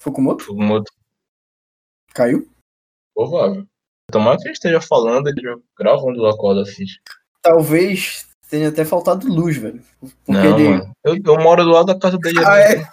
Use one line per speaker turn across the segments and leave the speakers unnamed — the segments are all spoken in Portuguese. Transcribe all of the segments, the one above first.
Fukumoto?
Fukumoto.
Caiu?
Provável. Tomara que ele esteja falando, ele já gravando a corda ficha.
Talvez tenha até faltado luz, velho. Porque
Não,
ele.
Eu, eu moro do lado da casa dele.
Ah, é?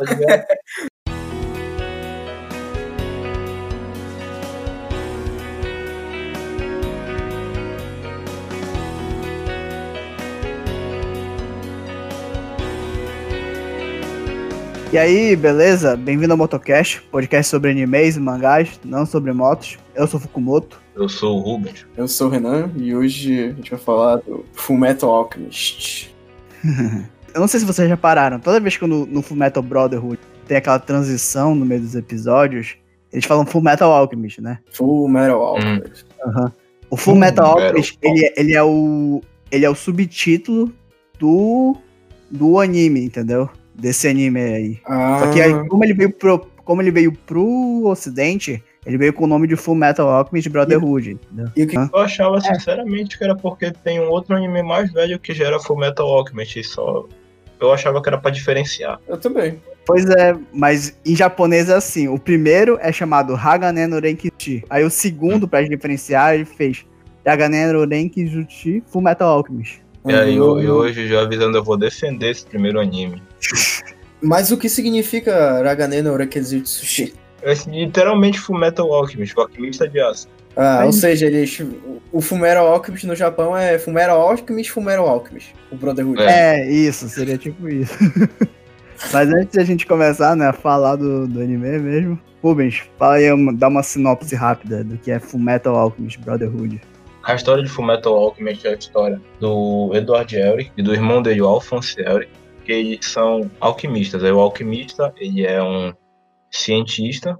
E aí, beleza? Bem-vindo ao Motocast, podcast sobre animes e mangás, não sobre motos. Eu sou Fukumoto.
Eu sou o Rubens.
Eu sou o Renan e hoje a gente vai falar do Fullmetal Alchemist.
Eu não sei se vocês já pararam, toda vez que no, no Fullmetal Brotherhood tem aquela transição no meio dos episódios, eles falam Fullmetal Alchemist, né?
Full Metal Alchemist.
O Fullmetal
Full
Alchemist,
Metal.
ele, ele é o ele é o subtítulo do do anime, entendeu? Desse anime aí.
Ah,
Só que aí, como ele veio pro, como ele veio pro ocidente, ele veio com o nome de Full Metal Alchemist Brotherhood,
e o que?
Eu achava sinceramente que era porque tem um outro anime mais velho que gera Full Metal Alchemist. e Só... Eu achava que era pra diferenciar.
eu também.
Pois é, mas em japonês é assim, o primeiro é chamado Hagane no Renkichi, aí o segundo, pra diferenciar, ele fez Hagane no Renkijuchi Full Metal Alchemist.
E aí, eu,
Uhum.
eu hoje já avisando, eu vou defender esse primeiro anime.
Mas o que significa Ragane no Rekizutsushi?
É literalmente Full Metal Alchemist, o alquimista de aço.
Ah,
Aí-
ou seja, eles, o Fullmetal Alchemist no Japão é Fullmetal Alchemist, Fullmetal Alchemist. O Brotherhood.
É.
É, isso, seria tipo isso. mas antes de a gente começar, né, a falar do, do anime mesmo, Rubens, fala aí, dá uma sinopse rápida do que é Full Metal Alchemist Brotherhood.
A história de Full Metal Alchemist é a história do Edward Elric e do irmão dele, o Alphonse Elric, que eles são alquimistas. Aí o alquimista, ele é um cientista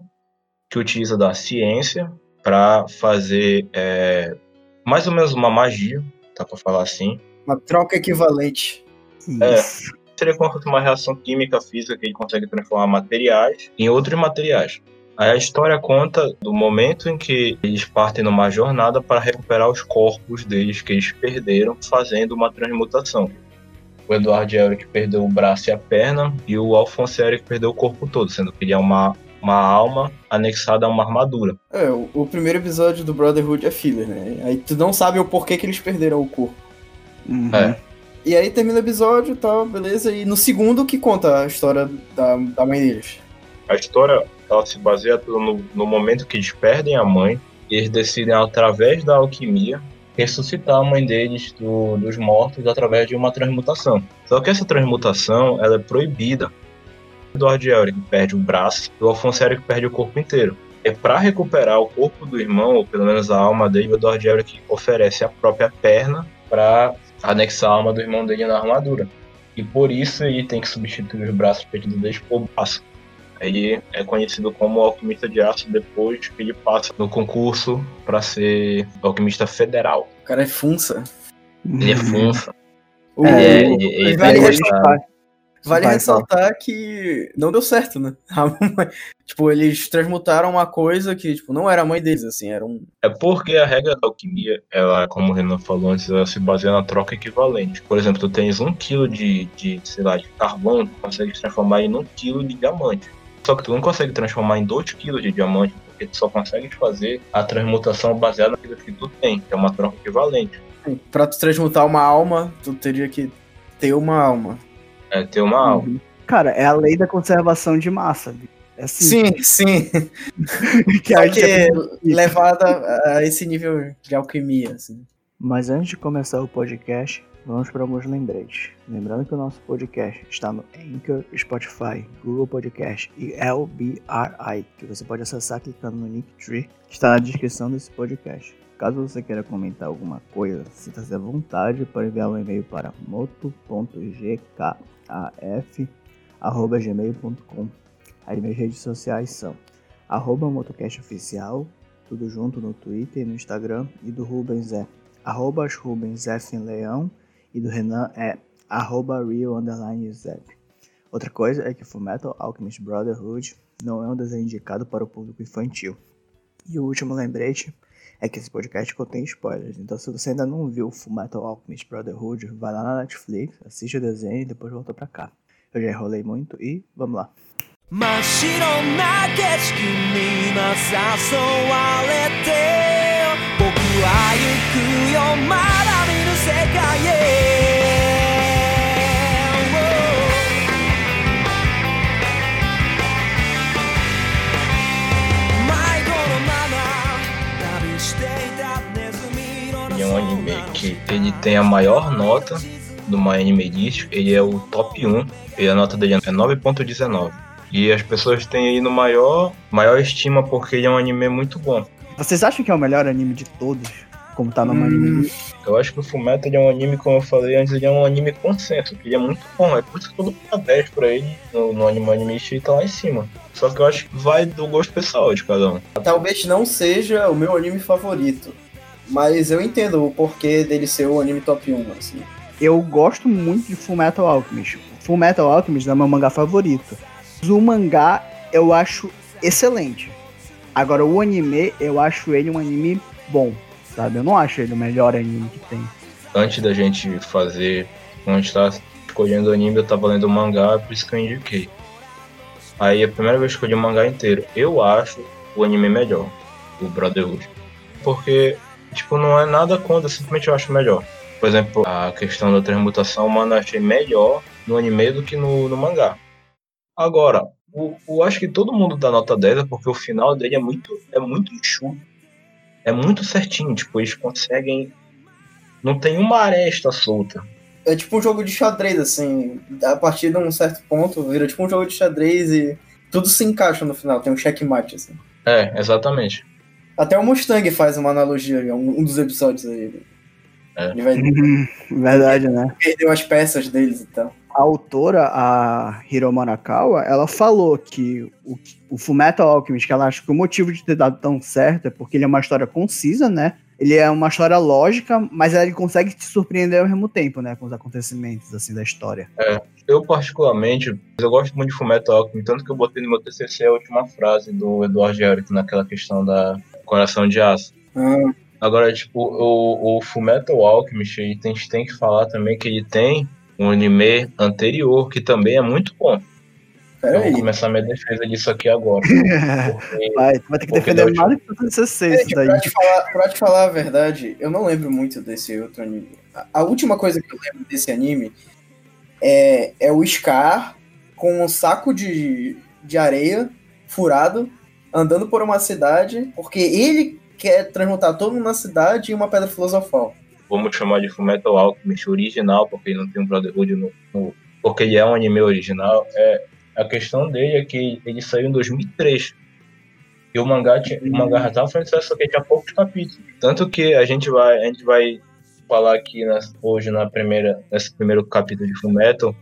que utiliza da ciência para fazer é, mais ou menos uma magia, tá para falar assim.
Uma troca equivalente.
É.
Isso.
Seria como uma reação química, física, que ele consegue transformar materiais em outros materiais. Aí a história conta do momento em que eles partem numa jornada para recuperar os corpos deles que eles perderam fazendo uma transmutação. O Eduardo Elric perdeu o braço e a perna e o Alfonso Elric perdeu o corpo todo, sendo que ele é uma, uma alma anexada a uma armadura.
É, o, o primeiro episódio do Brotherhood é filler, né? Aí tu não sabe o porquê que eles perderam o corpo.
Uhum.
É.
E aí termina o episódio e tal, beleza. E no segundo que conta a história da, da mãe deles.
A história ela se baseia tudo no, no momento que eles perdem a mãe e eles decidem, através da alquimia, ressuscitar a mãe deles do- dos mortos através de uma transmutação. Só que essa transmutação ela é proibida. O Edward Elric perde o braço e o Alfonso Elric perde o corpo inteiro. É para recuperar o corpo do irmão, ou pelo menos a alma dele, o Edward Elric oferece a própria perna para anexar a alma do irmão dele na armadura. E por isso ele tem que substituir os braços perdidos deles por braço. Ele é conhecido como alquimista de aço depois que ele passa no concurso para ser alquimista federal.
O cara é funça.
Ele é funça.
O-
Ele é-
o-
ele- ele
vale
tem
ressaltar, vale
Vai,
ressaltar que não deu certo, né? Mãe- tipo, eles transmutaram uma coisa que, tipo, não era a mãe deles, assim, era um.
É porque a regra da alquimia, ela, como o Renan falou antes, ela se baseia na troca equivalente. Por exemplo, tu tens um quilo de, de sei lá, de carvão, tu consegue transformar em um quilo de diamante. Só que tu não consegue transformar em dois quilos de diamante, porque tu só consegue fazer a transmutação baseada naquilo que tu tem, que é uma troca equivalente.
Pra tu transmutar uma alma, tu teria que ter uma alma.
É ter uma alma.
Uhum. Cara, é a lei da conservação de massa. É assim.
Sim, sim.
que
Só
a gente
que
é-
levada a esse nível de alquimia, assim.
Mas antes de começar o podcast, vamos para alguns lembretes. Lembrando que o nosso podcast está no Anchor, Spotify, Google Podcast e LBRI, que você pode acessar clicando no Linktree, que está na descrição desse podcast. Caso você queira comentar alguma coisa, sinta-se à vontade para enviar um e-mail para moto.gkaf.gmail.com. As minhas redes sociais são arroba motocast tudo junto no Twitter e no Instagram, e do Rubens é arroba Rubens F Leão e do Renan é arroba Real underline Zep. Outra coisa é que Fullmetal Alchemist Brotherhood não é um desenho indicado para o público infantil. E o último lembrete é que esse podcast contém spoilers, então se você ainda não viu Fullmetal Alchemist Brotherhood, vai lá na Netflix, assiste o desenho e depois volta pra cá. Eu já enrolei muito e vamos lá.
真っ白な景色に今誘われて僕は行くよまだ見ぬ世
é um anime que ele tem a maior nota do My Anime List, ele é o top 1, e a nota dele é 9.19. E as pessoas têm aí no maior, maior estima porque ele é um anime muito bom.
Vocês acham que é o melhor anime de todos? Como tá no
Hum.
anime?
Eu acho que o Fullmetal é um anime, como eu falei antes, ele é um anime consenso, que ele é muito bom. É por isso que dou nota 10 pra ele no, no Anime Anime List ele tá lá em cima. Só que eu acho que vai do gosto pessoal de cada um.
Talvez não seja o meu anime favorito, mas eu entendo o porquê dele ser o anime top 1, assim.
Eu gosto muito de Fullmetal Alchemist. Fullmetal Alchemist é meu mangá favorito. O mangá eu acho excelente. Agora o anime, eu acho ele um anime bom, sabe? Eu não acho ele o melhor anime que tem.
Antes da gente fazer, quando a gente tava escolhendo o anime, eu tava lendo o mangá, por isso que eu indiquei. Aí a primeira vez que eu li o mangá inteiro, eu acho o anime melhor, o Brotherhood. Porque, tipo, não é nada contra, simplesmente eu acho melhor. Por exemplo, a questão da transmutação humana eu achei melhor no anime do que no, no mangá. Agora, o- acho que todo mundo dá nota 10 é porque o final dele é muito, é muito enxuto. É muito certinho, tipo, eles conseguem. Não tem uma aresta solta.
É tipo um jogo de xadrez, assim. A partir de um certo ponto, vira tipo um jogo de xadrez e tudo se encaixa no final, tem um checkmate, assim.
É, exatamente.
Até o Mustang faz uma analogia em um dos episódios aí.
É.
Ele vai
Verdade, né?
perder as peças deles e tal.
A autora, a Hiro Manakawa, ela falou que o, o Fullmetal Alchemist, que ela acha que o motivo de ter dado tão certo é porque ele é uma história concisa, né? Ele é uma história lógica, mas ele consegue te surpreender ao mesmo tempo, né? Com os acontecimentos, assim, da história.
Eu, particularmente, eu gosto muito de Fullmetal Alchemist, tanto que eu botei no meu TCC a última frase do Eduardo Eric naquela questão da coração de aço.
Ah,
Agora, tipo, o, o Fullmetal Alchemist, a gente tem que falar também que ele tem um anime anterior que também é muito bom. Eu vou
peraí.
começar minha defesa disso aqui agora. Porque
Vai, tu vai ter que defender que o isso
Gente,
daí.
pra, te falar, pra te falar a verdade, eu não lembro muito desse outro anime. A, a última coisa que eu lembro desse anime é, é o Scar com um saco de, de areia furado, andando por uma cidade, porque ele quer transmutar todo mundo na cidade em uma pedra filosofal.
Vamos chamar de Fullmetal Alchemist original, porque ele não tem um Brotherhood no, no- porque ele é um anime original, é, a questão dele é que ele saiu em 2003. E o mangá, tinha, o mangá já tava fazendo sucesso, só que tinha poucos capítulos. Tanto que a gente vai, a gente vai falar aqui hoje na primeira, nesse primeiro capítulo de Fullmetal,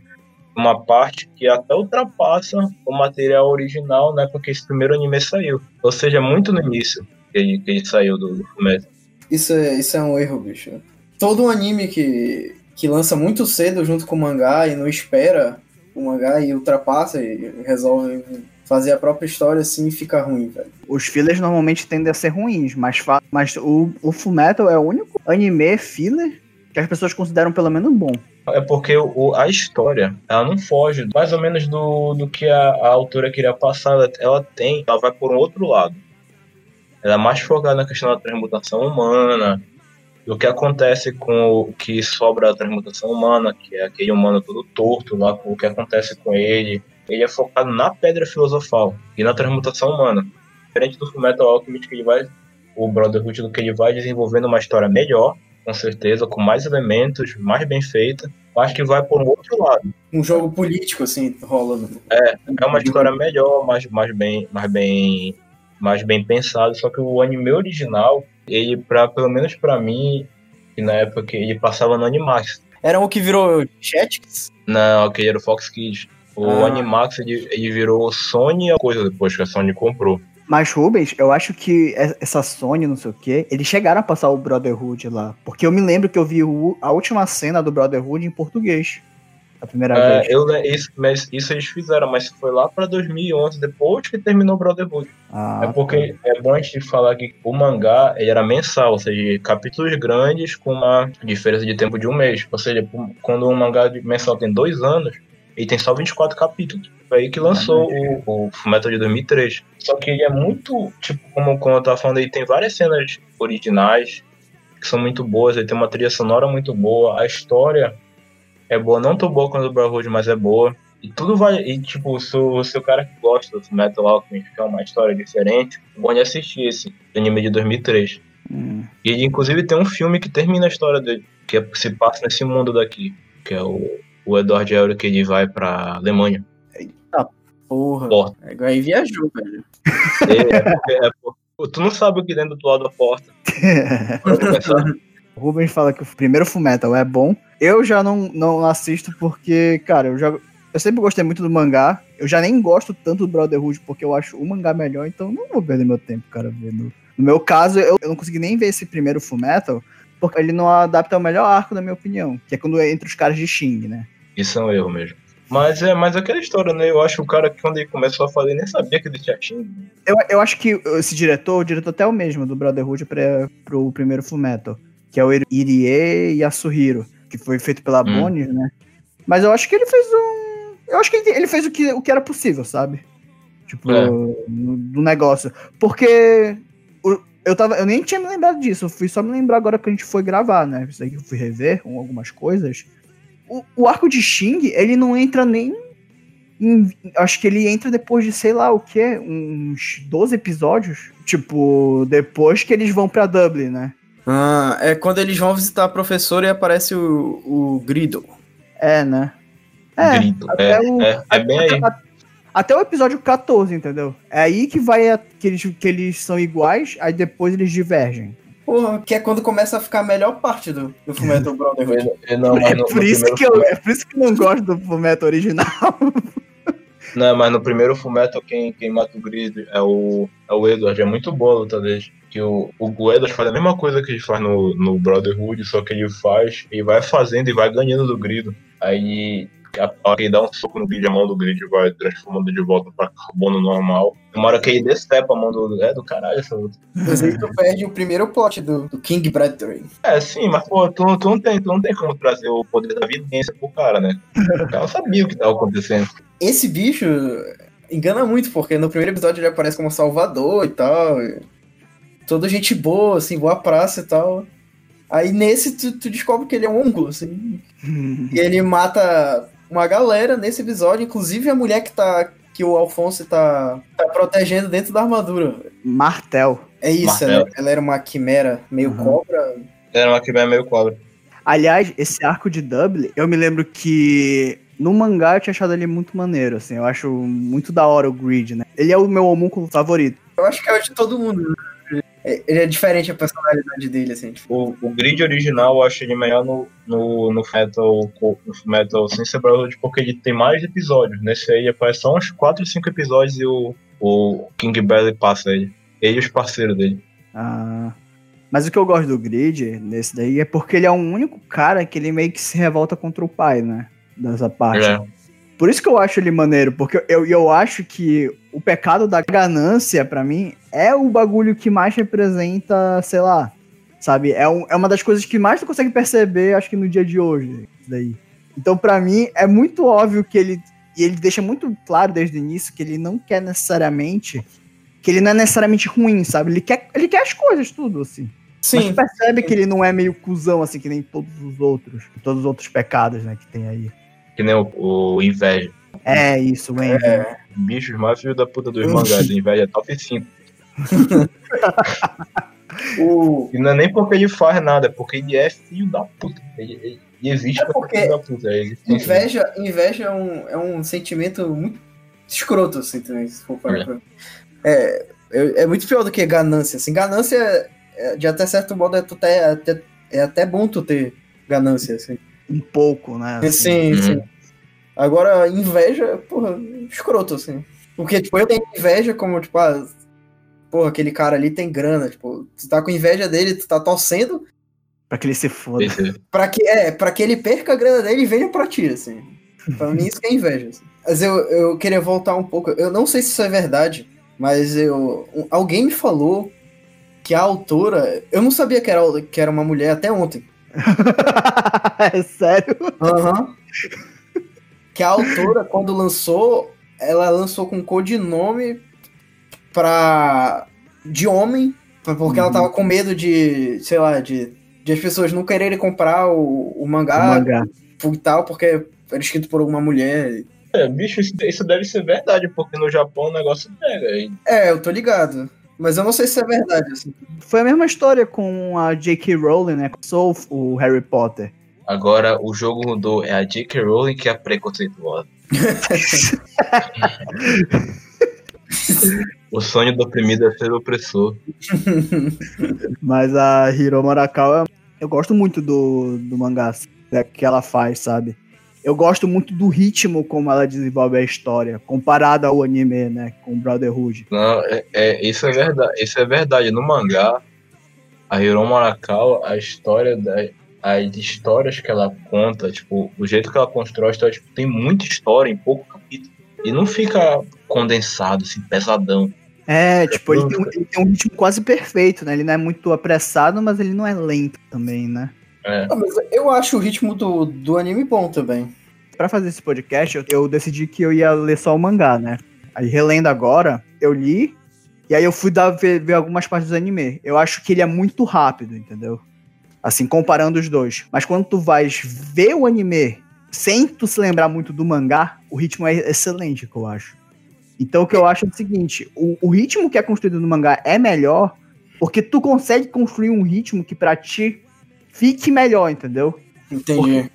uma parte que até ultrapassa o material original, né, porque esse primeiro anime saiu. Ou seja, muito no início que ele, que ele saiu do, do Fullmetal.
Isso é, isso é um erro, bicho. Todo um anime que, que lança muito cedo junto com o mangá e não espera o mangá e ultrapassa e resolve fazer a própria história assim fica ruim, velho.
Os fillers normalmente tendem a ser ruins, mas, fa- mas o, o Fullmetal é o único anime filler que as pessoas consideram pelo menos bom.
É porque o, a história, ela não foge mais ou menos do, do que a, a autora queria passar. Ela, ela tem, ela vai por um outro lado. Ela é mais focada na questão da transmutação humana, do que acontece com o que sobra da transmutação humana, que é aquele humano todo torto lá, o que acontece com ele. Ele é focado na pedra filosofal e na transmutação humana. Diferente do Fullmetal Alchemist, que ele vai, o Brotherhood, do que ele vai desenvolvendo uma história melhor, com certeza, com mais elementos, mais bem feita, mas que vai por um outro lado.
Um jogo político assim rolando.
É uma história melhor, mais, mais bem, mais bem, mais bem pensado. Só que o anime original, ele para pelo menos pra mim, que na época que ele passava no Animax,
Era o que virou Jetix?
não, que era o Fox Kids. O
Ah.
Animax ele, ele virou Sony a coisa depois que a Sony comprou.
Mas, Rubens, eu acho que e- essa Sony, não sei o quê, eles chegaram a passar o Brotherhood lá. Porque eu me lembro que eu vi o- a última cena do Brotherhood em português. A primeira
É,
vez.
eu, isso, mas isso eles fizeram, mas foi lá pra 2011, depois que terminou o Brotherhood.
Ah,
É porque é bom a gente falar que o mangá ele era mensal, ou seja, capítulos grandes com uma diferença de tempo de um mês. Ou seja, quando um mangá de- mensal tem dois anos, Ele tem só 24 capítulos. Foi aí que lançou o, o Fullmetal de 2003. Só que ele é muito, tipo, como, como eu tava falando, ele tem várias cenas originais que são muito boas, ele tem uma trilha sonora muito boa, a história é boa, não tão boa quanto o Brotherhood, mas é boa. E tudo vai. E tipo, se o, se o cara que gosta do Metal Alchemist, que é uma história diferente, pode assistir esse anime de 2003.
Hum.
E inclusive, tem um filme que termina a história dele, que é- se passa nesse mundo daqui, que é o, o Edward Elric, que ele vai pra Alemanha.
Porra.
Porta.
Agora aí viajou, velho.
É, é porque- é tu não sabe o que tem do lado da porta.
Rubens fala que o primeiro Fullmetal é bom. Eu já não, não assisto porque, cara, eu já. Eu sempre gostei muito do mangá. Eu já nem gosto tanto do Brotherhood porque eu acho o mangá melhor, então não vou perder meu tempo, cara, vendo. No meu caso, eu, eu não consegui nem ver esse primeiro Fullmetal porque ele não adapta o melhor arco, na minha opinião, que é quando é entre os caras de Xing, né?
Isso é um erro mesmo. Mas é mas aquela história, né? Eu acho que o cara que quando ele começou a fazer nem sabia que ele tinha Xing.
Eu, eu acho que esse diretor, o diretor até é o mesmo do Brotherhood pra, pro primeiro Fullmetal, que é o Irie Yasuhiro, que foi feito pela
Hum.
Bones, né? Mas eu acho que ele fez um. Eu acho que ele, fez o que, o que era possível, sabe? Tipo,
É.
no- do negócio. Porque eu, tava, eu nem tinha me lembrado disso, eu fui só me lembrar agora que a gente foi gravar, né? Isso aí que eu fui rever algumas coisas. O, o arco de Xing, ele não entra nem. em- acho que ele entra depois de, sei lá o que, uns 12 episódios. Tipo, depois que eles vão pra Dublin, né?
Ah, é quando eles vão visitar a professora e aparece o, o Grido.
É, né? É,
Grito.
até
É,
o-
é, é bem aí.
Até, até o episódio 14, entendeu? É aí que vai a- que, eles, que eles são iguais, aí depois eles divergem.
Porra, que é quando começa a ficar a melhor parte do, do Fullmetal Brotherhood.
É, não, mas
é, por isso que eu, é por isso que eu não gosto do Fullmetal original.
Não, mas no primeiro Fullmetal quem, quem mata o Grid é o, é o Edward. É muito boa a luta dele. Que o, o, Edward faz a mesma coisa que ele faz no, no Brotherhood, só que ele faz, ele vai fazendo e vai ganhando do Grid. Aí a hora que ele dá um soco no Grid, a mão do Grid vai transformando de volta pra carbono normal. Uma hora que ele decepa a mão do. É do caralho essa luta.
Mas aí tu perde o primeiro plot do, do King Bradbury.
É, sim, mas pô, tu, tu, não tem, tu não tem como trazer o poder da evidência pro cara, né? O cara sabia o que tava acontecendo.
Esse bicho engana muito, porque no primeiro episódio ele aparece como salvador e tal. e Toda gente boa, assim, boa praça e tal. Aí nesse tu, tu descobre que ele é um ângulo, assim. E ele mata uma galera nesse episódio, inclusive a mulher que tá. que o Alfonso tá, tá protegendo dentro da armadura.
Martel.
É isso,
Martel.
ela, ela era uma quimera meio
Uhum.
cobra.
Era uma vem meio cobra.
Aliás, esse arco de Dublin, eu me lembro que no mangá eu tinha achado ele muito maneiro, assim. Eu acho muito da hora o Grid, né? Ele é o meu homúnculo favorito.
Eu acho que é o de todo mundo. né? Ele é diferente a personalidade dele, assim. Tipo,
O, o grid original eu acho ele melhor no, no, no Metal, no Metal sem ser Brotherhood, porque ele tem mais episódios. Nesse aí aparece só uns 4 ou 5 episódios e o, o King Belly passa ele. Ele e os parceiros dele.
Ah, mas o que eu gosto do Grid, nesse daí, é porque ele é o único cara que ele meio que se revolta contra o pai, né? Dessa parte.
É.
Por isso que eu acho ele maneiro, porque eu, eu acho que o pecado da ganância, pra mim, é o bagulho que mais representa, sei lá, sabe? É, um- é uma das coisas que mais tu consegue perceber, acho que no dia de hoje, isso daí. Então, pra mim, é muito óbvio que ele. E ele deixa muito claro desde o início que ele não quer necessariamente. Que ele não é necessariamente ruim, sabe? Ele quer, ele quer as coisas, tudo, assim. Mas
sim,
tu percebe que ele não é meio cuzão, assim, que nem todos os outros. Todos os outros pecados, né, que tem aí.
Que nem o, o Inveja.
É isso, o Envy.
é,
Bichos mais filho da puta dos mangás. O Inveja é top 5.
o,
E não é nem porque ele faz nada, é porque ele é filho da puta. Ele, ele- ele existe
É porque
filho da puta. É.
Inveja, inveja é, um, é um sentimento muito escroto, assim, também, se for parar
É.
pra- É, é, é muito pior do que ganância, assim. Ganância, de até certo modo, é, tu ter, é, até, é até bom tu ter ganância, assim.
Um pouco, né? assim.
Sim,
Uhum.
sim. Agora, inveja, porra, escroto, assim. Porque, tipo, eu tenho inveja como, tipo, ah, porra, aquele cara ali tem grana, tipo, tu tá com inveja dele, tu tá torcendo
Pra que ele se foda.
Esse-
Pra que, é, pra que ele perca a grana dele e venha pra ti, assim. Pra mim isso que é inveja. assim. Mas eu, eu queria voltar um pouco. Eu não sei se isso é verdade, mas eu. alguém me falou que a autora. Eu não sabia que era, que era uma mulher até ontem.
é sério?
Aham. que a autora, quando lançou, ela lançou com codinome pra. de homem, porque ela
Uhum.
tava com medo de, sei lá, de, de as pessoas não quererem comprar o, o
O
mangá,
mangá.
e tal, porque era escrito por alguma mulher.
É, bicho, isso, isso deve ser verdade, porque no Japão o negócio pega.
É, eu tô ligado. Mas eu não sei se é verdade, assim.
Foi a mesma história com a J.K. Rowling, né? Sou o Harry Potter.
Agora o jogo mudou, é a J.K. Rowling que é preconceituosa. o sonho do oprimido é ser opressor.
Mas a Hiro Morakawa, eu gosto muito do, do mangá né, que ela faz, sabe? Eu gosto muito do ritmo como ela desenvolve a história, comparado ao anime, né? Com Brotherhood.
Não, é, é- isso é verdade. Isso é verdade. No mangá, a Hiro Morakawa, a história da, as histórias que ela conta, tipo, o jeito que ela constrói a história, tipo, tem muita história em pouco capítulo. E não fica condensado, assim, pesadão.
É, tipo, ele tem, um, ele tem um ritmo quase perfeito, né? Ele não é muito apressado, mas ele não é lento também, né?
É.
Mas eu acho o ritmo do, do anime bom também.
Pra fazer esse podcast, eu, eu decidi que eu ia ler só o mangá, né? Aí, relendo agora, eu li, e aí eu fui dar, ver, ver algumas partes do anime. Eu acho que ele é muito rápido, entendeu? Assim, comparando os dois. Mas quando tu vais ver o anime sem tu se lembrar muito do mangá, o ritmo é excelente, que eu acho. Então o que eu acho é o seguinte, o, o ritmo que é construído no mangá é melhor porque tu consegue construir um ritmo que pra ti fique melhor, entendeu?
Entendi.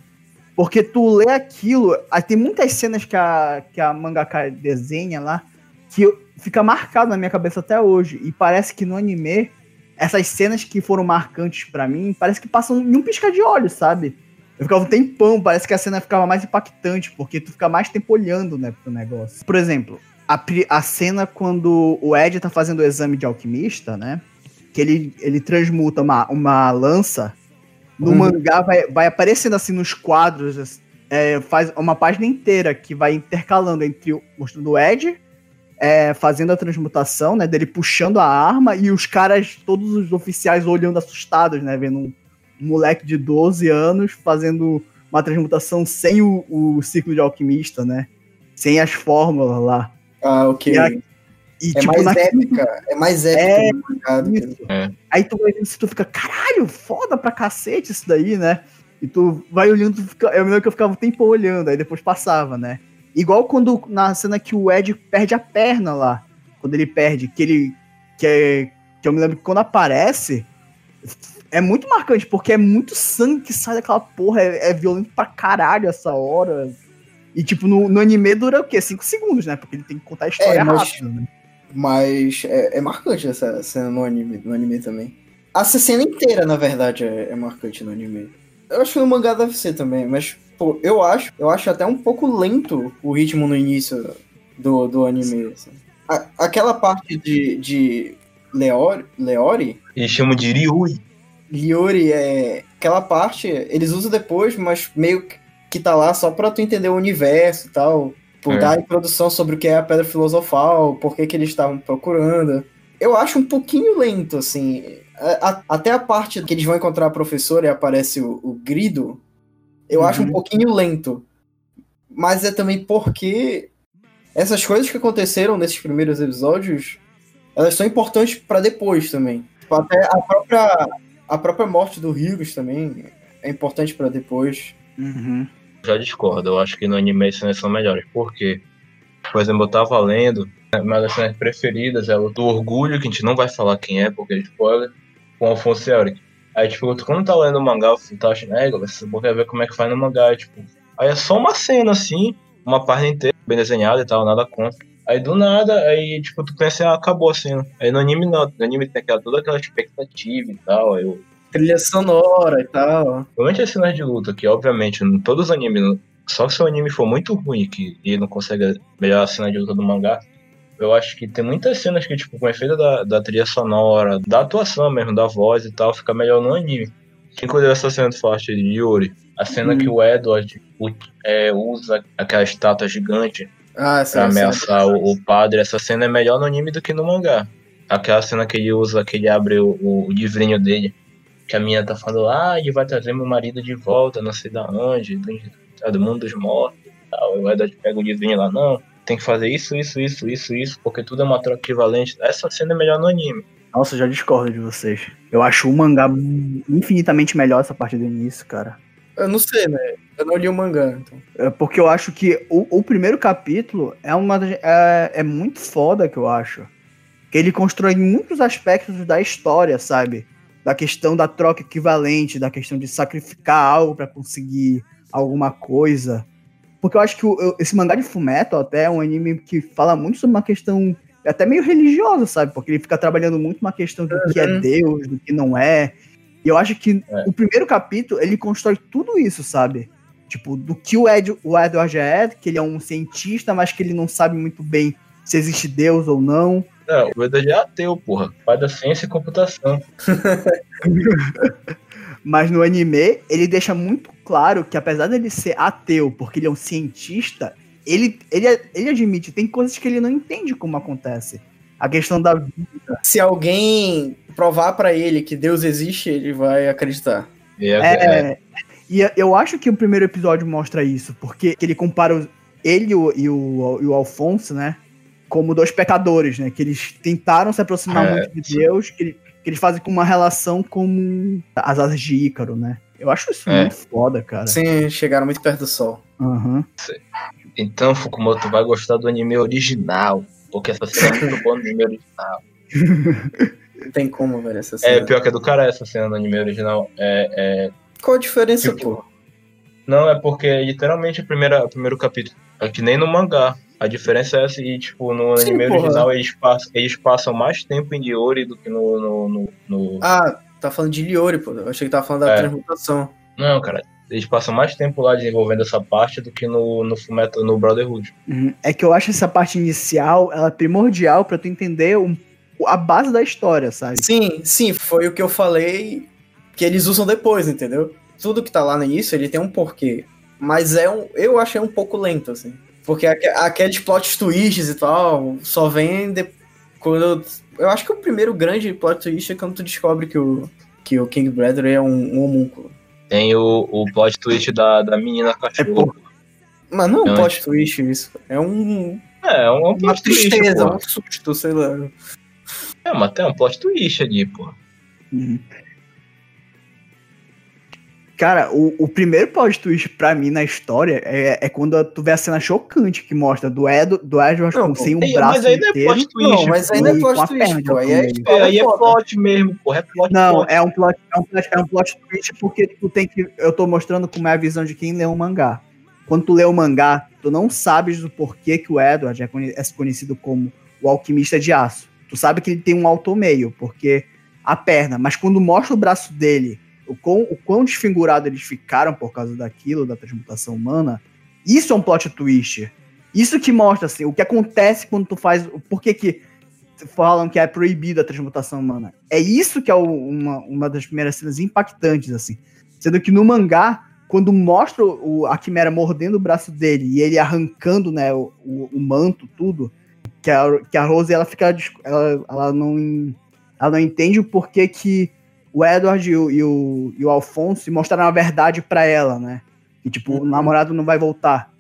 Porque tu lê aquilo, aí tem muitas cenas que a, que a mangaka desenha lá que fica marcado na minha cabeça até hoje. E parece que no anime, essas cenas que foram marcantes pra mim, parece que passam em um piscar de olhos, sabe? Eu ficava um tempão, parece que a cena ficava mais impactante, porque tu fica mais tempo olhando, né, pro negócio. Por exemplo, a, a cena quando o Ed tá fazendo o exame de alquimista, né? Que ele, ele transmuta uma, uma lança. No
Uhum.
mangá vai, vai aparecendo assim nos quadros, é, faz uma página inteira que vai intercalando entre o mostrando o Ed é, fazendo a transmutação, né? Dele puxando a arma e os caras, todos os oficiais olhando assustados, né? Vendo um, um moleque de 12 anos fazendo uma transmutação sem o, o ciclo de alquimista, né? Sem as fórmulas lá.
Ah, ok.
E a- E,
é
tipo,
mais
naquilo-
épica. É mais épica
É,
do mercado.
isso.
É.
Aí tu vai vendo isso, tu fica, caralho, foda pra cacete isso daí, né? E tu vai olhando, tu fica, eu me lembro que eu ficava um tempo olhando, aí depois passava, né? Igual quando na cena que o Ed perde a perna lá. Quando ele perde, que ele. Que, é, que eu me lembro que quando aparece. É muito marcante, porque é muito sangue que sai daquela porra. É, é violento pra caralho essa hora. E, tipo, no, no anime dura o quê? Cinco segundos, né? Porque ele tem que contar a história
É, mas-
rápido, né?
Mas é, é marcante essa cena no anime, no anime também. Essa cena inteira, na verdade, é, é marcante no anime. Eu acho que no mangá deve ser também, mas pô, eu acho, eu acho até um pouco lento o ritmo no início do, do anime. assim. A- aquela parte de, de Leori, Leori,
E chamam de Ryui.
Yuri, é aquela parte, eles usam depois, mas meio que tá lá só pra tu entender o universo e tal. Por
É.
dar a introdução sobre o que é a Pedra Filosofal, por que, que eles estavam procurando. Eu acho um pouquinho lento, assim. A- a- até a parte que eles vão encontrar a professora e aparece o, o Grido, eu
Uhum.
acho um pouquinho lento. Mas é também porque essas coisas que aconteceram nesses primeiros episódios, elas são importantes pra depois também. Tipo, Até a própria, a própria morte do Hygus também é importante pra depois.
Uhum.
Já discordo, eu acho que no anime as cenas são melhores. Por quê? Por exemplo, eu tava lendo, né, uma das cenas preferidas é o do orgulho, que a gente não vai falar quem é, porque é spoiler, com o Alfonso Euric. Aí, tipo, quando tá lendo o mangá, você tá achando, é, você quer ver como é que faz no mangá, tipo. Aí é só uma cena assim, uma página inteira, bem desenhada e tal, nada contra. Aí do nada, aí, tipo, tu pensa, ah, acabou a cena. Aí no anime não, no anime tem aquela, toda aquela expectativa e tal, aí eu
Trilha sonora e tal.
Principalmente as cenas de luta, que obviamente em todos os animes, só se o anime for muito ruim que e não consegue melhorar a cena de luta do mangá, eu acho que tem muitas cenas que, tipo, com efeito da, da trilha sonora, da atuação mesmo, da voz e tal, fica melhor no anime. Inclusive essa cena forte de Yuri, a cena
Hum.
que o Edward é, usa aquela estátua gigante
Ah,
pra ameaçar o, o padre, essa cena é melhor no anime do que no mangá. Aquela cena que ele usa, que ele abre o, o livrinho dele, que a menina tá falando, ah, ele vai trazer meu marido de volta, não sei da onde, do, do mundo dos mortos. tal. E o Edward pega o livrinho lá, não, tem que fazer isso, isso, isso, isso, isso, porque tudo é uma troca equivalente. Essa cena é melhor no anime.
Nossa, eu já discordo de vocês. Eu acho o mangá infinitamente melhor essa parte do início, cara.
Eu não sei, né? Eu não li o mangá, então.
É porque eu acho que o, o primeiro capítulo é uma é, é muito foda que eu acho. Que ele constrói muitos aspectos da história, sabe? Da questão da troca equivalente, da questão de sacrificar algo pra conseguir alguma coisa. Porque eu acho que o- esse mangá de Fullmetal até é um anime que fala muito sobre uma questão até meio religiosa, sabe? Porque ele fica trabalhando muito uma questão do que é
Uhum.
Deus, do que não é. E eu acho que
É.
o primeiro capítulo, ele constrói tudo isso, sabe? Tipo, do que o, Ed, o Edward é, que ele é um cientista, mas que ele não sabe muito bem se existe Deus ou não.
Não, o Edward é ateu, porra. Pai da ciência e computação.
Mas no anime, ele deixa muito claro que apesar dele ser ateu, porque ele é um cientista, ele, ele, ele admite, tem coisas que ele não entende como acontece. A questão da
Se alguém provar pra ele que Deus existe, ele vai acreditar.
É, é,
É, e eu acho que o primeiro episódio mostra isso, porque ele compara ele e o, e o, e o Alfonso, né, como dois pecadores, né, que eles tentaram se aproximar
É,
muito de
sim.
Deus, que, ele- que eles fazem com uma relação como as asas de Ícaro, né. Eu acho isso
É.
muito foda, cara.
Sim, chegaram muito perto do sol.
Aham.
Então, Fukumoto vai gostar do anime original. Porque essa cena é muito boa no anime original.
Não tem como, velho, essa
É,
cena.
pior que é do cara essa cena no anime original. É, é,
Qual a diferença,
Tipo,
pô?
Não, é porque é literalmente a primeira, o primeiro capítulo. É que nem no mangá. A diferença é essa, e, tipo, no
Sim,
anime
porra.
original eles passam, eles passam mais tempo em Diori do que no. no, no- no-
Ah, tá falando de Liori, pô. Eu achei que tava falando da
É.
transmutação.
Não, cara. Eles passam mais tempo lá desenvolvendo essa parte do que no, no Fullmetal, no Brotherhood.
Uhum. É que eu acho essa parte inicial, ela é primordial pra tu entender um- a base da história, sabe?
Sim, sim, foi o que eu falei que eles usam depois, entendeu? Tudo que tá lá no início, ele tem um porquê. Mas é um. Eu achei um pouco lento, assim. Porque aque- aqueles plot twists e tal só vem de, quando. Eu acho que o primeiro grande plot twist é quando tu descobre que o, que o King Bradley é um, um homúnculo.
Tem o, o plot twist da, da menina cachorro.
Mas não é um
Não,
plot twist isso. É um,
É, é um
uma
plot twist,
tristeza,
pô.
um susto, sei lá.
É, mas tem um plot twist ali, pô.
Uhum. Cara, o, o primeiro plot twist pra mim na história é, é quando tu vê a cena chocante que mostra do, Ed, do Edward
Não,
com sem um braço
mas não é
inteiro.
plot twist.
Não, mas aí não é plot twist, pô. Aí é,
É, aí é plot mesmo, porra. É plot
Não,
plot.
é um plot, é um plot, é um plot twist porque tu tem que. Eu tô mostrando como é a visão de quem lê um mangá. Quando tu lê o mangá, tu não sabes do porquê que o Edward é, é conhecido como o alquimista de aço. Tu sabe que ele tem um alto meio, porque a perna, mas quando mostra o braço dele, o quão, o quão desfigurado eles ficaram por causa daquilo, da transmutação humana, isso é um plot twist. Isso que mostra assim, o que acontece quando tu faz. Por que que falam que é proibido a transmutação humana? É isso que é o- uma, uma das primeiras cenas impactantes, assim. Sendo que no mangá, quando mostra o, a Quimera mordendo o braço dele e ele arrancando né, o, o, o manto, tudo, que a, que a Rose ela fica. Ela, ela, não, ela não entende o porquê que o Edward e o, e o, e o Alfonso mostraram a verdade pra ela, né? Que tipo, o namorado não vai voltar.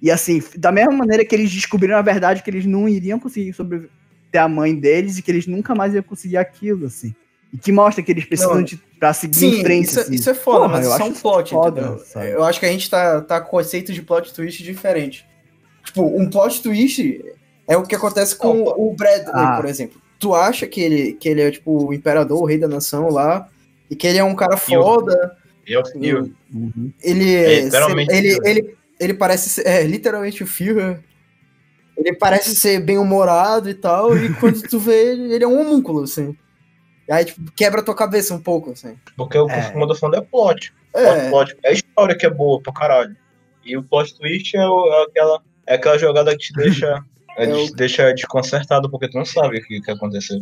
E assim, da mesma maneira que eles descobriram a verdade que eles não iriam conseguir sobreviver a mãe deles e que eles nunca mais iam conseguir aquilo, assim. E que mostra que eles precisam
Não.
de pra seguir em
Sim,
frente.
isso, é-
assim.
isso é foda,
Porra,
mas
eu
isso é um plot,
foda,
entendeu?
sabe?
Eu acho que a gente tá, tá com conceito de plot twist diferente. Tipo, um plot twist é o que acontece com
Não,
o Bradley,
Ah.
por exemplo. Tu acha que ele, que ele é, tipo, o imperador, o rei da nação lá, e que ele é um cara
o-
foda,
eu, e eu-
Uhum.
ele
É,
é,
literalmente
ele, ele, ele parece ser, é, literalmente o Führer. Ele parece ser bem humorado e tal, e quando tu vê ele, ele é um homúnculo, assim. E aí, tipo, quebra tua cabeça um pouco, assim.
porque o que
É.
o Fukumoto falando é plot.
É,
Plot, é a história que é boa pra caralho. E o plot twist é, o- é aquela, é aquela jogada que te deixa, é,
É o-
deixa desconcertado porque tu não sabe o que, que aconteceu.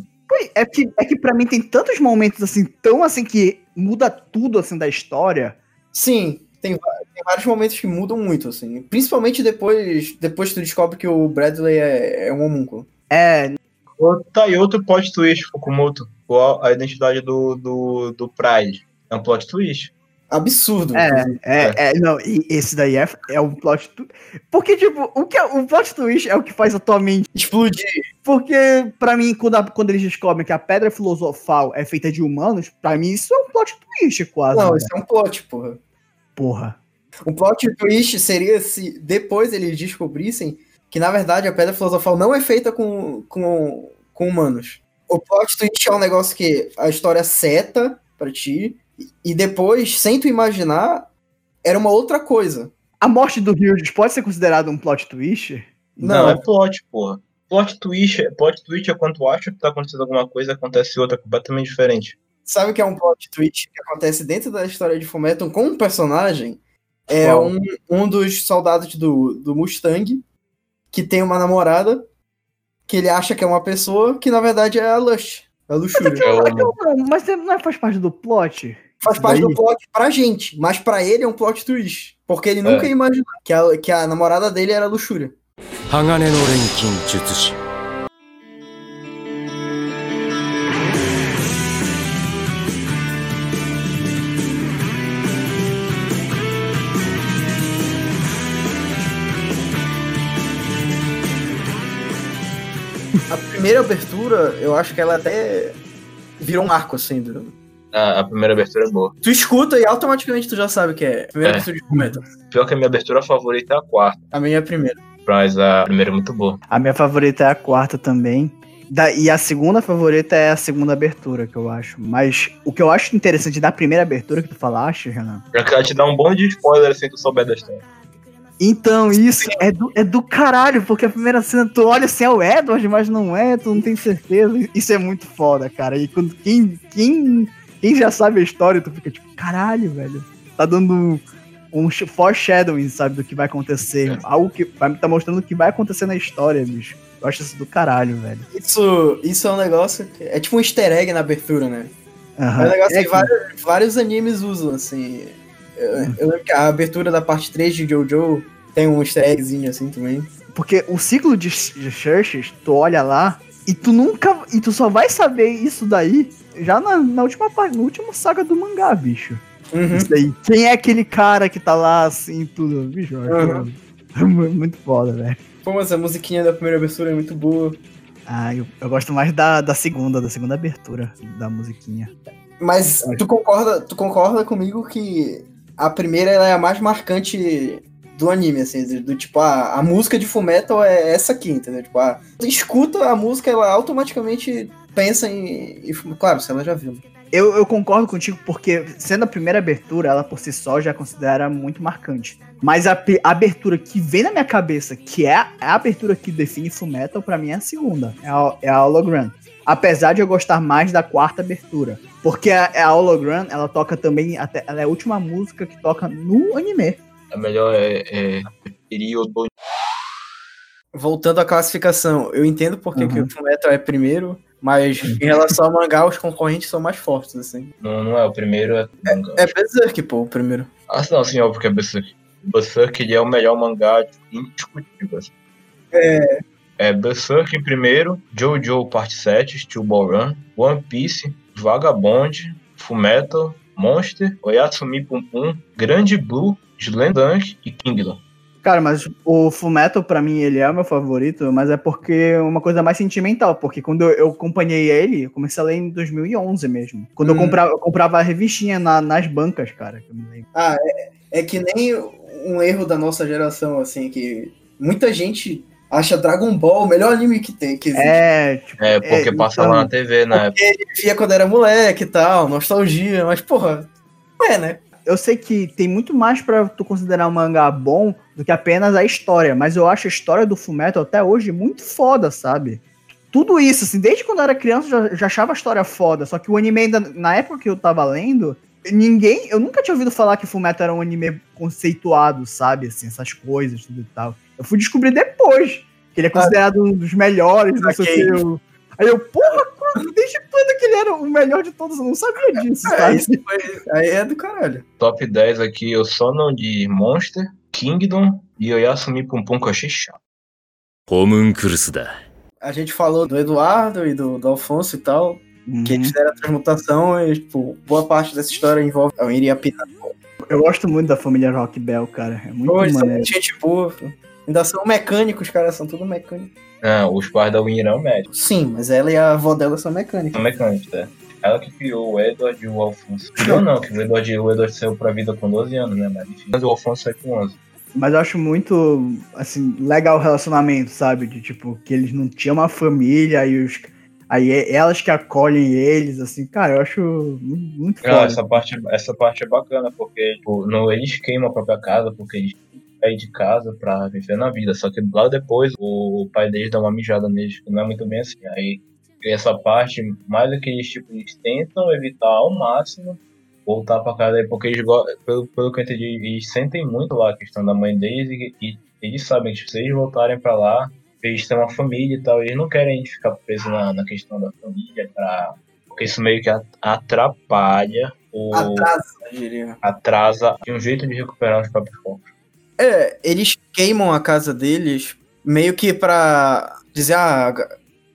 É que, é que pra mim tem tantos momentos assim, tão assim, que muda tudo assim da história.
Sim, tem, tem vários momentos que mudam muito, assim. Principalmente depois, depois que tu descobre que o Bradley é, é um homúnculo.
É,
Tá aí outro plot twist, Fukumoto. A identidade do, do, do Pride? É um plot twist.
Absurdo.
É, é, é, não, e esse daí é, é um plot twist. Porque, tipo, o, que é, o plot twist é o que faz atualmente
Explodir.
Porque, pra mim, quando, a- quando eles descobrem que a pedra filosofal é feita de humanos, pra mim isso é um plot twist quase.
Não,
né?
isso é um plot, porra.
Porra.
Um plot twist seria se depois eles descobrissem que, na verdade, a pedra filosofal não é feita com, com, com humanos. O plot twist é um negócio que a história seta pra ti, e- depois, sem tu imaginar, era uma outra coisa.
A morte do Hughes pode ser considerado um plot twist?
Não,
Não.
é plot, porra. Plot twist, é- plot twist é quando tu acha que tá acontecendo alguma coisa e acontece outra completamente diferente.
Sabe o que é um plot twist que acontece dentro da história de Fullmetal com um personagem? É um, um dos soldados do, do Mustang que tem uma namorada que ele acha que é uma pessoa que na verdade é a Lush, a luxúria.
É o-
Não, mas não faz parte do plot?
faz parte
Daí...
do plot pra gente, mas pra ele é um plot twist. Porque ele é. nunca
é.
ia imaginar que a, que a namorada dele era luxúria. A primeira abertura, eu acho que ela até virou um arco, assim, do,
a, a primeira abertura é boa.
Tu escuta e automaticamente tu já sabe que é primeira
É.
abertura de Fullmetal.
Pior que a minha abertura favorita é a quarta,
A minha é a primeira.
mas a primeira é muito boa.
A minha favorita é a quarta também. Da- e a segunda favorita é a segunda abertura, que eu acho. Mas o que eu acho interessante da primeira abertura que tu falaste, Renan.
Já que ela te dá um bom de spoiler sem tu souber da história.
Então, isso é do, é do caralho, porque a primeira cena tu olha assim, é o Edward, mas não é, tu não tem certeza. Isso é muito foda, cara. E quando quem, quem, quem já sabe a história, tu fica tipo, caralho, velho. Tá dando um, um sh- foreshadowing, sabe, do que vai acontecer.
É.
Algo que vai tá mostrando o que vai acontecer na história, bicho. Eu acho isso do caralho, velho.
Isso, isso é um negócio que é tipo um easter egg na abertura, né?
Aham.
É um negócio
É
que vários, vários animes usam, assim. Eu, eu lembro que a abertura da parte 3 de Jojo tem um easter eggzinho assim também.
Porque o ciclo de, de Churches, tu olha lá e tu nunca. E tu só vai saber isso daí já na, na última parte, na última saga do mangá, bicho.
Uhum.
Isso daí. Quem é aquele cara que tá lá assim, tudo? Bicho,
Uhum.
mu- muito foda, velho.
Pô, mas a musiquinha da primeira abertura é muito boa.
Ah, eu, eu gosto mais da, da segunda, da segunda abertura da musiquinha.
Mas tu concorda, tu concorda comigo que a primeira é a mais marcante do anime, assim, do, do tipo, a, a música de Fullmetal é essa aqui, entendeu? Tipo, a, tu escuta a música, ela automaticamente pensa em, Claro, se ela já viu.
Eu, eu concordo contigo porque, sendo a primeira abertura, ela por si só já considera muito marcante. Mas a, a abertura que vem na minha cabeça, que é a, é a abertura que define Fullmetal, pra mim é a segunda. É a, é a Hologram. Apesar de eu gostar mais da quarta abertura. Porque a, a Hologram, ela toca também, até, ela é a última música que toca no anime.
A melhor é, é período.
Voltando à classificação, eu entendo porque que
Uhum.
o Fullmetal é primeiro, mas em relação ao mangá, os concorrentes são mais fortes, assim.
Não, não é o primeiro, é mangá.
É Berserk, pô, o primeiro.
Ah, não, sim, óbvio que é Berserk. Berserk ele é o melhor mangá indiscutível. Assim.
É.
É Berserk em primeiro, Jojo Parte 7, Steel Ball Run, One Piece, Vagabond, Fullmetal, Monster, Oyatsumi Pum Pum, Grande Blue, Slam Dunk e Kingdom.
Cara, mas o Fullmetal, pra mim, ele é o meu favorito, mas é porque é uma coisa mais sentimental, porque quando eu, eu acompanhei ele, eu comecei a ler em 2011 mesmo. Quando eu,
Hum.
comprava, eu comprava a revistinha na- nas bancas, cara, que eu me lembro.
Ah, é, é que nem um erro da nossa geração, assim, que muita gente acha Dragon Ball o melhor anime que tem, que existe.
É, tipo,
É, porque
É,
passava
então-
na TV na época.
Ele via quando era moleque e tal, nostalgia, mas porra, é, né?
Eu sei que tem muito mais pra tu considerar um mangá bom do que apenas a história, mas eu acho a história do Fullmetal até hoje muito foda, sabe? Tudo isso, assim, desde quando eu era criança eu já, já achava a história foda, só que o anime ainda, na época que eu tava lendo, ninguém, eu nunca tinha ouvido falar que Fullmetal era um anime conceituado, sabe, assim, essas coisas, tudo e tal. Eu fui descobrir depois, que ele é considerado um dos melhores, não sei o que. Aí eu, porra, Desde quando que ele era o melhor de todos? Eu não sabia disso.
É, foi, aí é do caralho.
Top 10 aqui, eu só não de Monster, Kingdom e Oyasumi Pum Pum, como um achei.
A gente falou do Eduardo e do, do Alfonso e tal, que eles uhum. deram a transmutação e, tipo, boa parte dessa história envolve a Iria
Eu gosto muito da família Rock Bell, cara. É muito
Pô,
maneiro.
Gente boa. Ainda são mecânicos, cara. São tudo mecânicos.
Não, os pais da Winnie eram médicos,
Sim, mas ela e a avó dela são mecânicos.
são mecânicos, né? Ela que criou o Edward e o Alfonso. Criou não, que o Edward, o Edward saiu pra vida com 12 anos, né? Mas enfim. Mas o Alfonso saiu com 11.
Mas eu acho muito, assim, legal o relacionamento, sabe? De tipo, que eles não tinham uma família e os. Aí é elas que acolhem eles, assim, cara, eu acho muito, muito
Ah,
foda.
essa parte, essa parte é bacana, porque tipo, não, eles queimam a própria casa, porque eles saem de casa pra viver na vida. Só que lá depois o pai deles dá uma mijada neles, que não é muito bem assim. Aí essa parte, mais do que eles, tipo, eles tentam evitar ao máximo voltar pra casa, porque eles, pelo, pelo que eu entendi, eles sentem muito lá a questão da mãe deles e, e eles sabem que se eles voltarem pra lá, eles têm uma família e tal, eles não querem ficar presos na, na questão da família, pra, porque isso meio que atrapalha o
Atrasa, eu diria.
atrasa de um jeito de recuperar os próprios corpos.
É, eles queimam a casa deles meio que pra dizer, ah,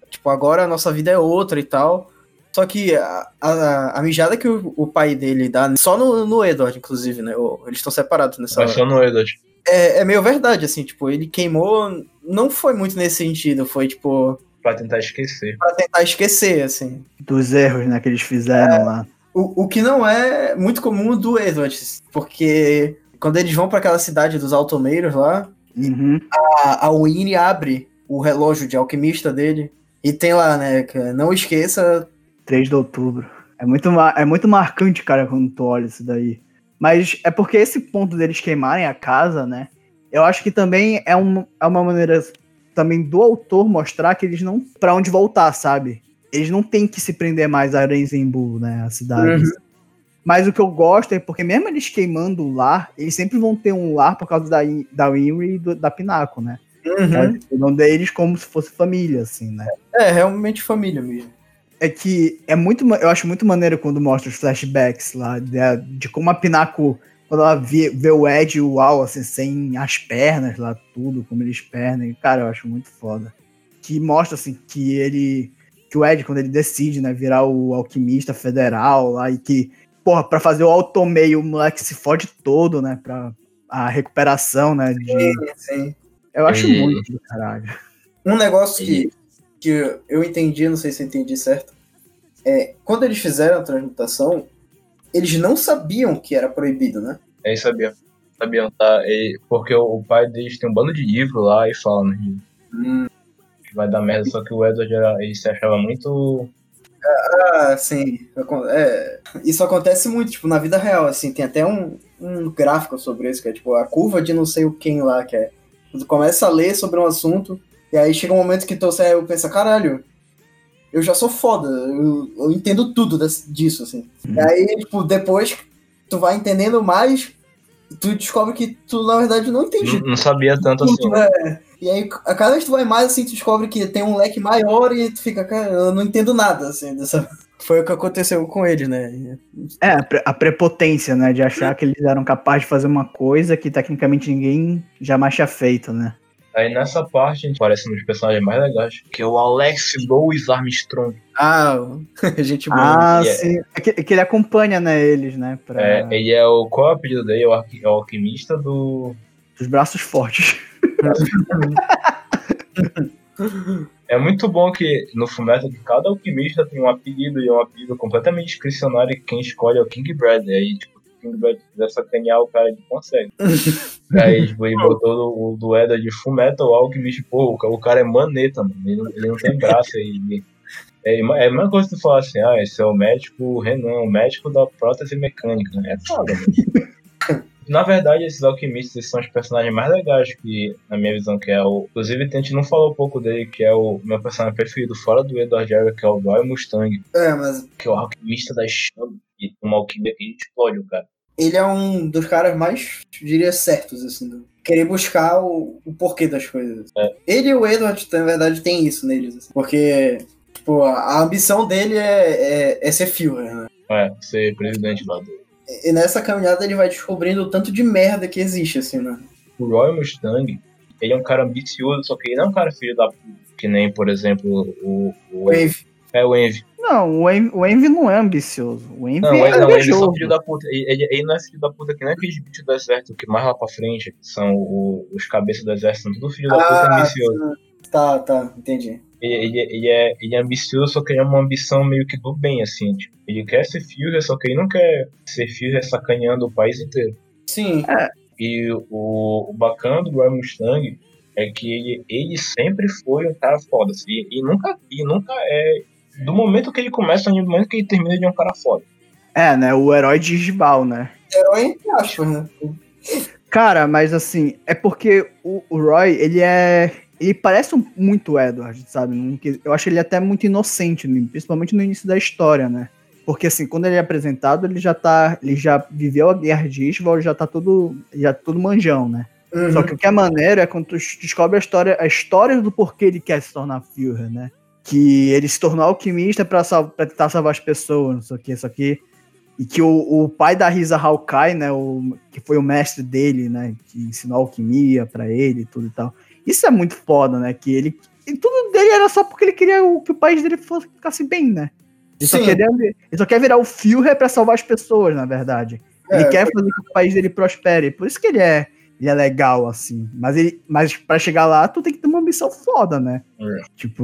tipo, agora a nossa vida é outra e tal. Só que a, a, a mijada que o, o pai dele dá, só no, no Edward, inclusive, né? Eles estão separados nessa
Mas só no Edward.
É, é meio verdade, assim, tipo, ele queimou. Não foi muito nesse sentido, foi, tipo,
Pra tentar esquecer.
pra tentar esquecer, assim.
Dos erros, né, que eles fizeram lá.
O, o que não é muito comum do Edward, porque quando eles vão pra aquela cidade dos altomeiros lá,
Uhum.
a, a Winnie abre o relógio de alquimista dele e tem lá, né, que não esqueça.
3 de outubro. É muito, é muito marcante, cara, quando tu olha isso daí. Mas é porque esse ponto deles queimarem a casa, né? Eu acho que também é, um, é uma maneira também do autor mostrar que eles não. pra onde voltar, sabe? Eles não têm que se prender mais a Arenzenbu, né? A cidade.
Uhum.
Mas o que eu gosto é porque, mesmo eles queimando o lar, eles sempre vão ter um lar por causa da, da Winry e do- da Pinaco, né?
Uhum.
Cuidam deles como se fosse família, assim, né?
É, realmente família mesmo.
é que é muito, eu acho muito maneiro quando mostra os flashbacks lá de, de como a Pinaco, quando ela vê, vê o Ed e o Al, assim, sem as pernas lá, tudo, como eles pernem, cara, eu acho muito foda. Que mostra, assim, que ele, que o Ed, quando ele decide, né, virar o alquimista federal lá, e que, porra, pra fazer o automeio, o moleque se fode todo, né, pra a recuperação, né, de...
Sim.
Eu acho
E-
muito do caralho.
Um negócio que, que eu entendi, não sei se eu entendi certo, é quando eles fizeram a transmutação, eles não sabiam que era proibido, né?
É isso, sabia. Sabiam, tá? E- porque o, pai deles tem um bando de livro lá e fala né, que vai dar merda, só que o Edward era, ele se achava muito.
Ah, sim. É, isso acontece muito, tipo, na vida real, assim, tem até um, um gráfico sobre isso, que é tipo a curva de não sei o quem lá, que é. Tu começa a ler sobre um assunto, e aí chega um momento que tu você pensa, caralho, eu já sou foda, eu, eu entendo tudo desse- disso, assim. E aí, tipo, depois tu vai entendendo mais, tu descobre que tu, na verdade, não entende
Não, não sabia tanto assim.
né? E aí, a cada vez que tu vai mais, assim, tu descobre que tem um leque maior e tu fica, cara, eu não entendo nada, assim, dessa... Foi o que aconteceu com ele, né?
É, a pre- a prepotência, né? De achar que eles eram capazes de fazer uma coisa que tecnicamente ninguém jamais tinha feito, né?
Aí nessa parte a gente aparece um dos personagens mais legais, que é o Alex Louis Armstrong.
Ah, gente boa.
Ah,
e é-
sim. É que, é que ele acompanha, né, eles, né? Pra...
É, ele é o. Qual é o apelido dele? É o, arqui- é o alquimista do.
Os braços fortes.
É muito bom que no que cada alquimista tem um apelido e é um apelido completamente discricionário e quem escolhe é o King Brad. Aí, tipo, King Brad quiser sacanear o cara, ele consegue. Aí, tipo, ele botou o do Eda de Fullmetal alquimista, pô, o ca- o cara é maneta, mano. Ele não, ele não tem braço aí. É, é a mesma coisa que tu falar assim, ah, esse é o médico Renan, o médico da prótese mecânica. É foda, mano. Na verdade, esses alquimistas são os personagens mais legais que, na minha visão, que é o. Inclusive, a gente não falou um pouco dele, que é o meu personagem preferido, fora do Edward Jarrett, que é o Roy Mustang,
É, mas
que é o alquimista das chamas, e uma alquimia que explode o cara.
Ele é um dos caras mais, diria, certos, assim, do... querer buscar o, o porquê das coisas. Ele e o Edward, na verdade, tem isso neles, assim, porque, tipo, a a ambição dele é, é, é ser Führer, né?
É, ser presidente lá do.
E nessa caminhada ele vai descobrindo o tanto de merda que existe, assim, né?
O Roy Mustang, ele é um cara ambicioso, só que ele não é um cara filho da que nem, por exemplo, o. o
Wave.
é o Envy.
Não, o Envy, o Envy não é ambicioso. O Envy
Não,
é
ele, não, ele é só filho da puta. Ele, ele- não é filho da puta que nem aqueles bichos do exército que mais lá pra frente que são o- os cabeças do exército, são tudo filho da puta
Ah,
ambicioso.
Tá, tá, entendi.
Ele, ele, ele é, ele é ambicioso, só que ele é uma ambição meio que do bem, assim. Tipo, ele quer ser Führer, só que ele não quer ser Führer sacaneando o país inteiro.
Sim,
E o, o bacana do Roy Mustang é que ele, ele sempre foi um cara foda. Assim, e, e nunca, e nunca é. Do momento que ele começa, ao momento que ele termina, ele é um cara foda.
É, né? O herói de Isbal, né?
herói entre aspas, né?
Cara, mas assim, é porque o, o Roy, ele é. Ele parece um- muito o Edward, sabe? Eu acho ele até muito inocente, no- principalmente no início da história, né? Porque assim, quando ele é apresentado, ele já tá. Ele já viveu a guerra de Isval, já tá todo. Já tá todo manjão, né?
Uhum.
Só que o que é maneiro é quando tu descobre a história, a história do porquê ele quer se tornar Führer, né? Que ele se tornou alquimista pra, sal, tentar salvar as pessoas, não sei o que, isso aqui. E que o, o pai da Risa Hawkeye, né? O, que foi o mestre dele, né? Que ensinou alquimia pra ele e tudo e tal. Isso é muito foda, né? Que ele. E tudo dele era só porque ele queria o- que o país dele fosse, ficasse bem, né? Ele só, queria, ele só quer virar o Führer pra salvar as pessoas, na verdade. Ele
É,
quer fazer com que o país dele prospere. Por isso que ele é, ele é legal, assim. Mas, ele, mas pra chegar lá, tu tem que ter uma ambição foda, né?
É.
Tipo,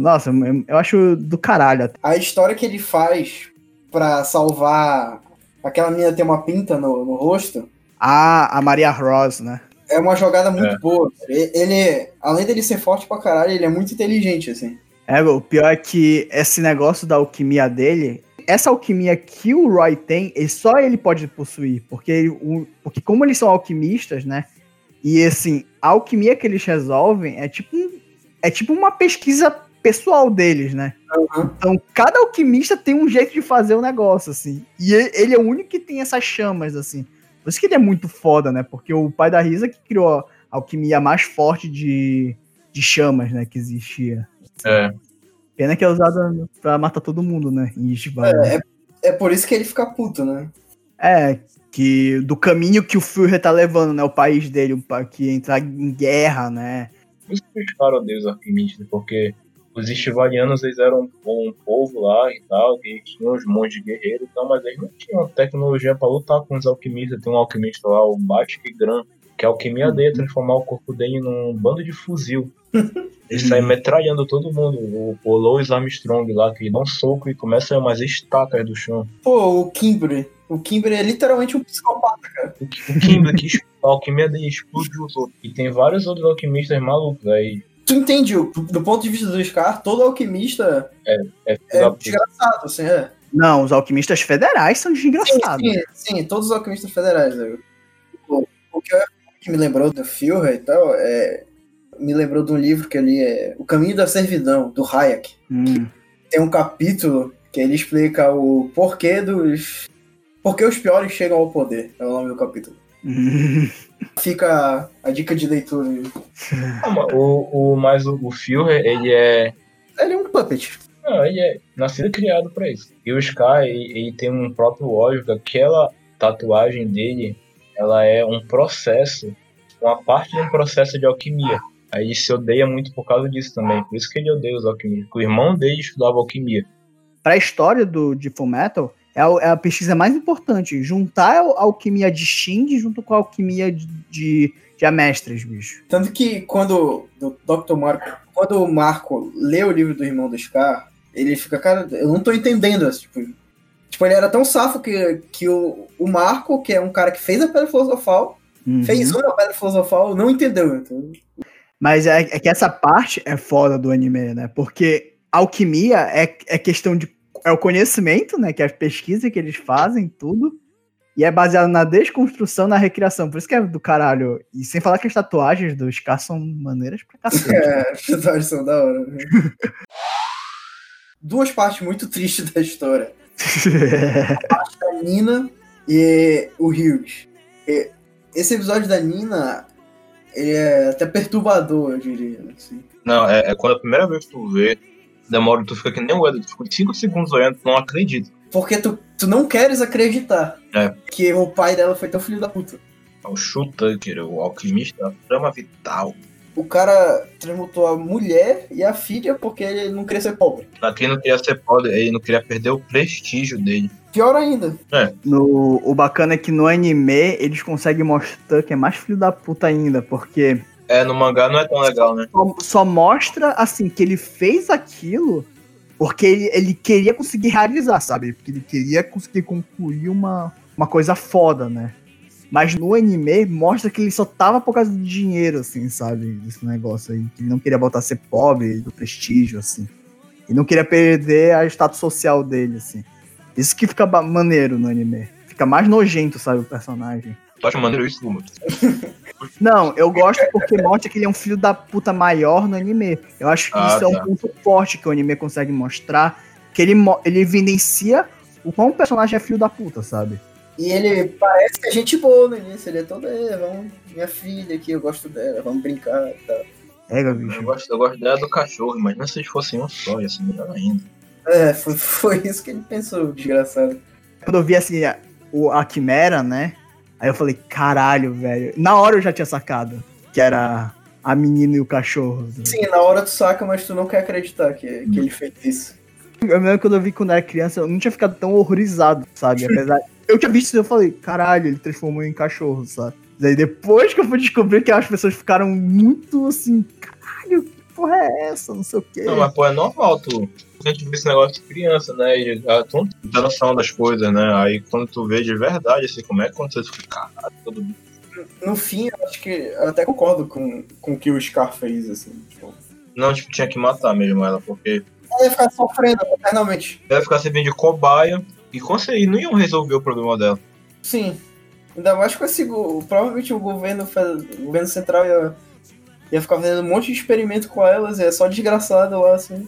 nossa, eu, eu acho do caralho. até.
A história que ele faz pra salvar aquela menina ter uma pinta no, no rosto
Ah, a Maria Ross, né?
é uma jogada muito
É.
boa. E- Ele, além dele ser forte pra caralho, ele é muito inteligente, assim.
É, o pior é que esse negócio da alquimia dele, essa alquimia que o Roy tem, ele, só ele pode possuir. Porque, ele- o- porque como eles são alquimistas, né? E assim, a alquimia que eles resolvem é tipo, um- é tipo uma pesquisa pessoal deles, né?
Uhum.
Então, cada alquimista tem um jeito de fazer o negócio, assim. E e- ele é o único que tem essas chamas, assim. Por isso que ele é muito foda, né? Porque o pai da Risa que criou a alquimia mais forte de, de chamas, né? Que existia.
É.
Pena que é usada pra matar todo mundo, né? Em Ishbal. né?
É, é por isso que ele fica puto, né?
É, que do caminho que o Führer tá levando, né? O país dele, pa- que entrar em guerra, né?
Por isso que os caras odeiam os alquimistas, porque os estivalianos eles eram um, um povo lá e tal, que tinham os monges guerreiros e tal, mas eles não tinham tecnologia pra lutar com os alquimistas. Tem um alquimista lá, o Batik Gran, que a alquimia dele é transformar o corpo dele num bando de fuzil. Ele sai metralhando todo mundo. O, o Louis Armstrong lá, que dá um soco e começa a umas estacas do chão.
Pô, o Kimbre. O Kimbre é literalmente um psicopata, cara.
O, o Kimber, que a alquimia dele explodiu todo. E tem vários outros alquimistas malucos aí.
Tu entende, do ponto de vista do Scar, todo alquimista
É
é
puta.
desgraçado, assim, é.
Não, os alquimistas federais são
Sim,
desgraçados.
sim, sim, todos os alquimistas federais. né? O, o que, eu- que me lembrou do Führer e tal, é, me lembrou de um livro que eu li, é O Caminho da Servidão, do Hayek.
Hum.
Tem um capítulo que ele explica o porquê dos... Por que os piores chegam ao poder, é o nome do capítulo. Fica a dica de leitura. aí.
Ah, mas o, o, mas o, o Führer, ele é.
Ele é um puppet.
Não, ele é nascido e criado pra isso. E o Sky, ele, ele tem um próprio ódio, que aquela tatuagem dele, ela é um processo, uma parte de um processo de alquimia. Aí ele se odeia muito por causa disso também. Por isso que ele odeia os alquimistas. O irmão dele estudava alquimia.
Pra história do, de Fullmetal, é a, é a pesquisa mais importante. Juntar a alquimia de Shind junto com a alquimia de, de, de Amestras, bicho.
Tanto que quando o Dr. Marco, quando o Marco lê o livro do irmão do Scar, ele fica, cara, eu não tô entendendo. Tipo, tipo ele era tão safo que, que o, o Marco, que é um cara que fez a Pedra Filosofal,
Uhum.
fez uma Pedra Filosofal, não entendeu. Então,
Mas é, é que essa parte é foda do anime, né? Porque alquimia é, é questão de. É o conhecimento, né? Que é a pesquisa que eles fazem, tudo. E é baseado na desconstrução, na recriação. Por isso que é do caralho. E sem falar que as tatuagens dos Scar são maneiras pra cacete.
é, as tatuagens são da hora. né? Duas partes muito tristes da história. A Nina e o Hughes. E Esse episódio da Nina ele é até perturbador, eu diria. Assim.
Não, é, é quando a primeira vez que tu vê, demora, tu fica que nem o Eder, tu fica 5 segundos olhando, tu não acredita.
Porque tu, tu não queres acreditar
É.
que o pai dela foi tão filho da puta.
É o Shutanker, o alquimista da trama vital.
O cara transmutou a mulher e a filha porque ele não queria ser pobre.
Aqui não queria ser pobre, ele não queria perder o prestígio dele.
Pior ainda.
No, o bacana é que no anime eles conseguem mostrar que é mais filho da puta ainda, porque
É, no mangá não é tão legal, né?
só, só mostra assim que ele fez aquilo porque ele, ele queria conseguir realizar, sabe? Porque ele queria conseguir concluir uma, uma coisa foda, né? Mas no anime mostra que ele só tava por causa do dinheiro, assim, sabe? Desse negócio aí. Que ele não queria voltar a ser pobre, do prestígio, assim. E não queria perder a status social dele, assim. Isso que fica maneiro no anime. Fica mais nojento, sabe, o personagem.
Tu acha maneiro isso, Luma?
Não, eu gosto porque mostra que ele é um filho da puta maior no anime. Eu acho que
Ah,
isso é um
tá.
ponto forte que o anime consegue mostrar. Que ele, ele evidencia o quão o personagem é filho da puta, sabe?
E ele parece que é gente boa no início. Ele é todo, "É, vamos, minha filha aqui, eu gosto dela, vamos brincar e tal.
É,
Eu
bicho.
gosto, eu gosto dela do cachorro, imagina se eles fossem um só, ia ser melhor ainda.
É, foi, foi isso que ele pensou, desgraçado.
Quando eu vi assim, a, o, a Quimera, né? Aí eu falei, caralho, velho. Na hora eu já tinha sacado que era a menina e o cachorro.
Sim, na hora tu saca, mas tu não quer acreditar que, que ele fez isso.
Eu lembro quando eu vi quando eu era criança, eu não tinha ficado tão horrorizado, sabe? Apesar. Eu tinha visto isso e eu falei, caralho, ele transformou em cachorro, sabe? Daí depois que eu fui descobrir que as pessoas ficaram muito assim, caralho, que porra é essa? Não sei o quê.
Não, mas pô, é normal tu. A gente vê esse negócio de criança, né? E tu não tem noção das coisas, né? Aí quando tu vê de verdade, assim, como é que aconteceu? Tu fica, caralho, todo mundo.
No fim, eu acho que eu até concordo com, com o que o Scar fez, assim. Tipo,
Não, tipo, tinha que matar mesmo ela, porque
ela ia ficar sofrendo eternamente.
ela ia ficar servindo de cobaia e conseguir, não iam resolver o problema dela.
Sim. Ainda mais com esse. Provavelmente o governo, o governo central ia, ia ficar fazendo um monte de experimento com elas, e é só desgraçado lá, assim.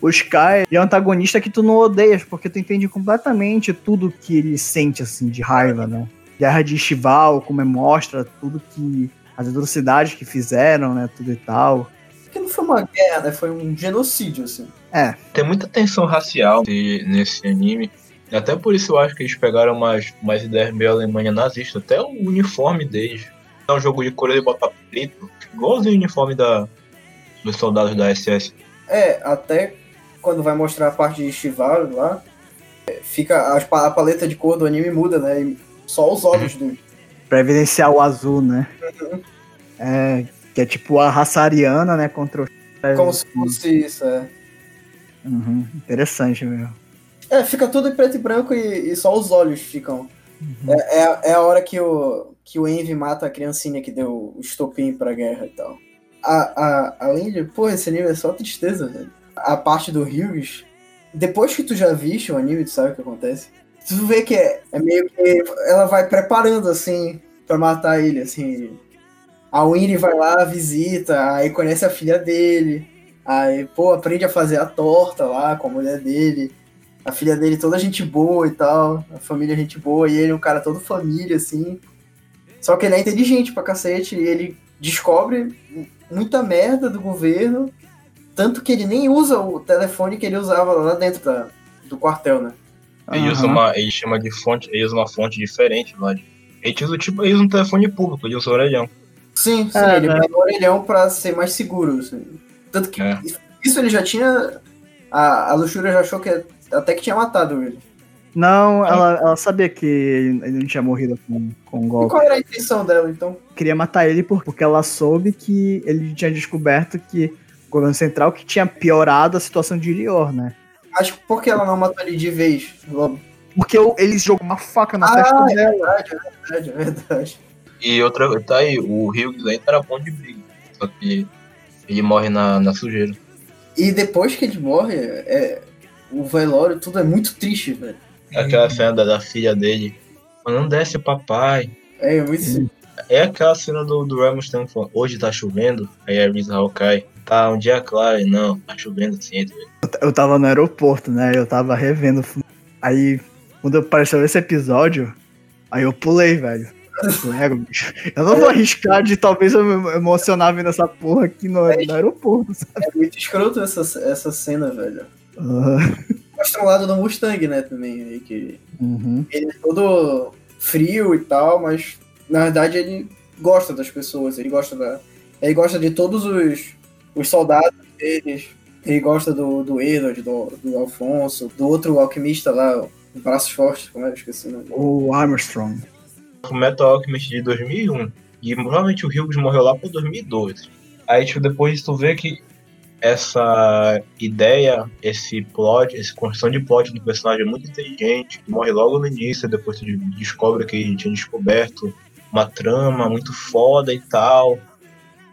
O Sky é um antagonista que tu não odeias, porque tu entende completamente tudo que ele sente, assim, de raiva, né? Guerra de Estival, como é, mostra tudo que. as atrocidades que fizeram, né? Tudo e tal.
Porque não foi uma guerra, né? Foi um genocídio, assim.
É,
Tem muita tensão racial de- nesse anime. Até por isso eu acho que eles pegaram umas, umas ideias meio Alemanha nazista. Até o uniforme deles. É um jogo de cor e botar preto. Igualzinho o uniforme da, dos soldados da SS.
É, até quando vai mostrar a parte de Shivaru lá, é, fica a, pa- a paleta de cor do anime muda, né? E só os olhos do.
pra evidenciar o azul, né? É, que é tipo a raça ariana, né? Contra o.
Como se fosse isso, é.
Uhum, interessante, meu.
É, fica tudo em preto e branco e, e só os olhos ficam. É, é, é a hora que o, que o Envy mata a criancinha que deu o estopim pra guerra e tal. A, a, além de. Pô, esse anime é só tristeza, velho. A parte do Hughes. Depois que tu já viste o anime, tu sabe o que acontece. Tu vê que é, é meio que. Ela vai preparando, assim, pra matar ele, assim. A Winnie vai lá, visita, aí conhece a filha dele. Aí, pô, aprende a fazer a torta lá com a mulher dele a filha dele toda gente boa e tal, a família gente boa, e ele é um cara todo família, assim. Só que ele é inteligente pra cacete, e ele descobre muita merda do governo, tanto que ele nem usa o telefone que ele usava lá dentro da, do quartel, né?
Ele usa
Aham.
uma. Ele chama de fonte. Ele usa uma fonte diferente lá. Ele usa tipo. Ele usa um telefone público, ele usa o orelhão.
Sim, sim,
É,
ele
né?
pega o orelhão pra ser mais seguro, assim. Tanto que
É.
isso ele já tinha... A, a Luxúria já achou que até que tinha matado ele.
Não, ela, ela sabia que ele não tinha morrido com, com um
E
golpe.
qual era a intenção dela, então?
Queria matar ele por- porque ela soube que ele tinha descoberto que o governo central que tinha piorado a situação de Ilior, né?
Acho que por que ela não matou ele de vez, logo?
Porque eles jogam uma faca na
Ah,
testa
é
dela.
verdade, é verdade, é verdade.
E outra. Tá aí, o Hughes ainda era bom de briga. Só que ele morre na, na sujeira.
E depois que ele morre, é, o velório, tudo é muito triste, velho.
Aquela cena da, da filha dele. Não desce, papai.
É, é muito.
É aquela cena do, do Ramstein falando, hoje tá chovendo, aí a Risa Hawkeye, tá um dia claro, e não, tá chovendo sim.
Eu tava no aeroporto, né? Eu tava revendo. o. Aí, quando apareceu esse episódio, aí eu pulei, velho. Eu "É, bicho, Eu não vou arriscar de talvez eu me emocionar vendo essa porra aqui no, no aeroporto, sabe?
É muito escroto essa, essa cena, velho.
Aham.
Mostra um lado do Mustang, né, também, aí, que
Uhum.
ele é todo frio e tal, mas na verdade ele gosta das pessoas, ele gosta da. Ele gosta de todos os, os soldados deles. Ele gosta do, do Edward, do, do Alfonso, do outro alquimista lá, o Braços Fortes, como é? Eu Esqueci o nome.
O Armstrong.
O Metal Alchemist de 2001. E provavelmente o Hughes morreu lá por 2002. Aí, tipo, depois tu vê que essa ideia, esse plot, essa construção de plot do personagem é muito inteligente, que morre logo no início, depois tu descobre que ele tinha descoberto uma trama muito foda e tal.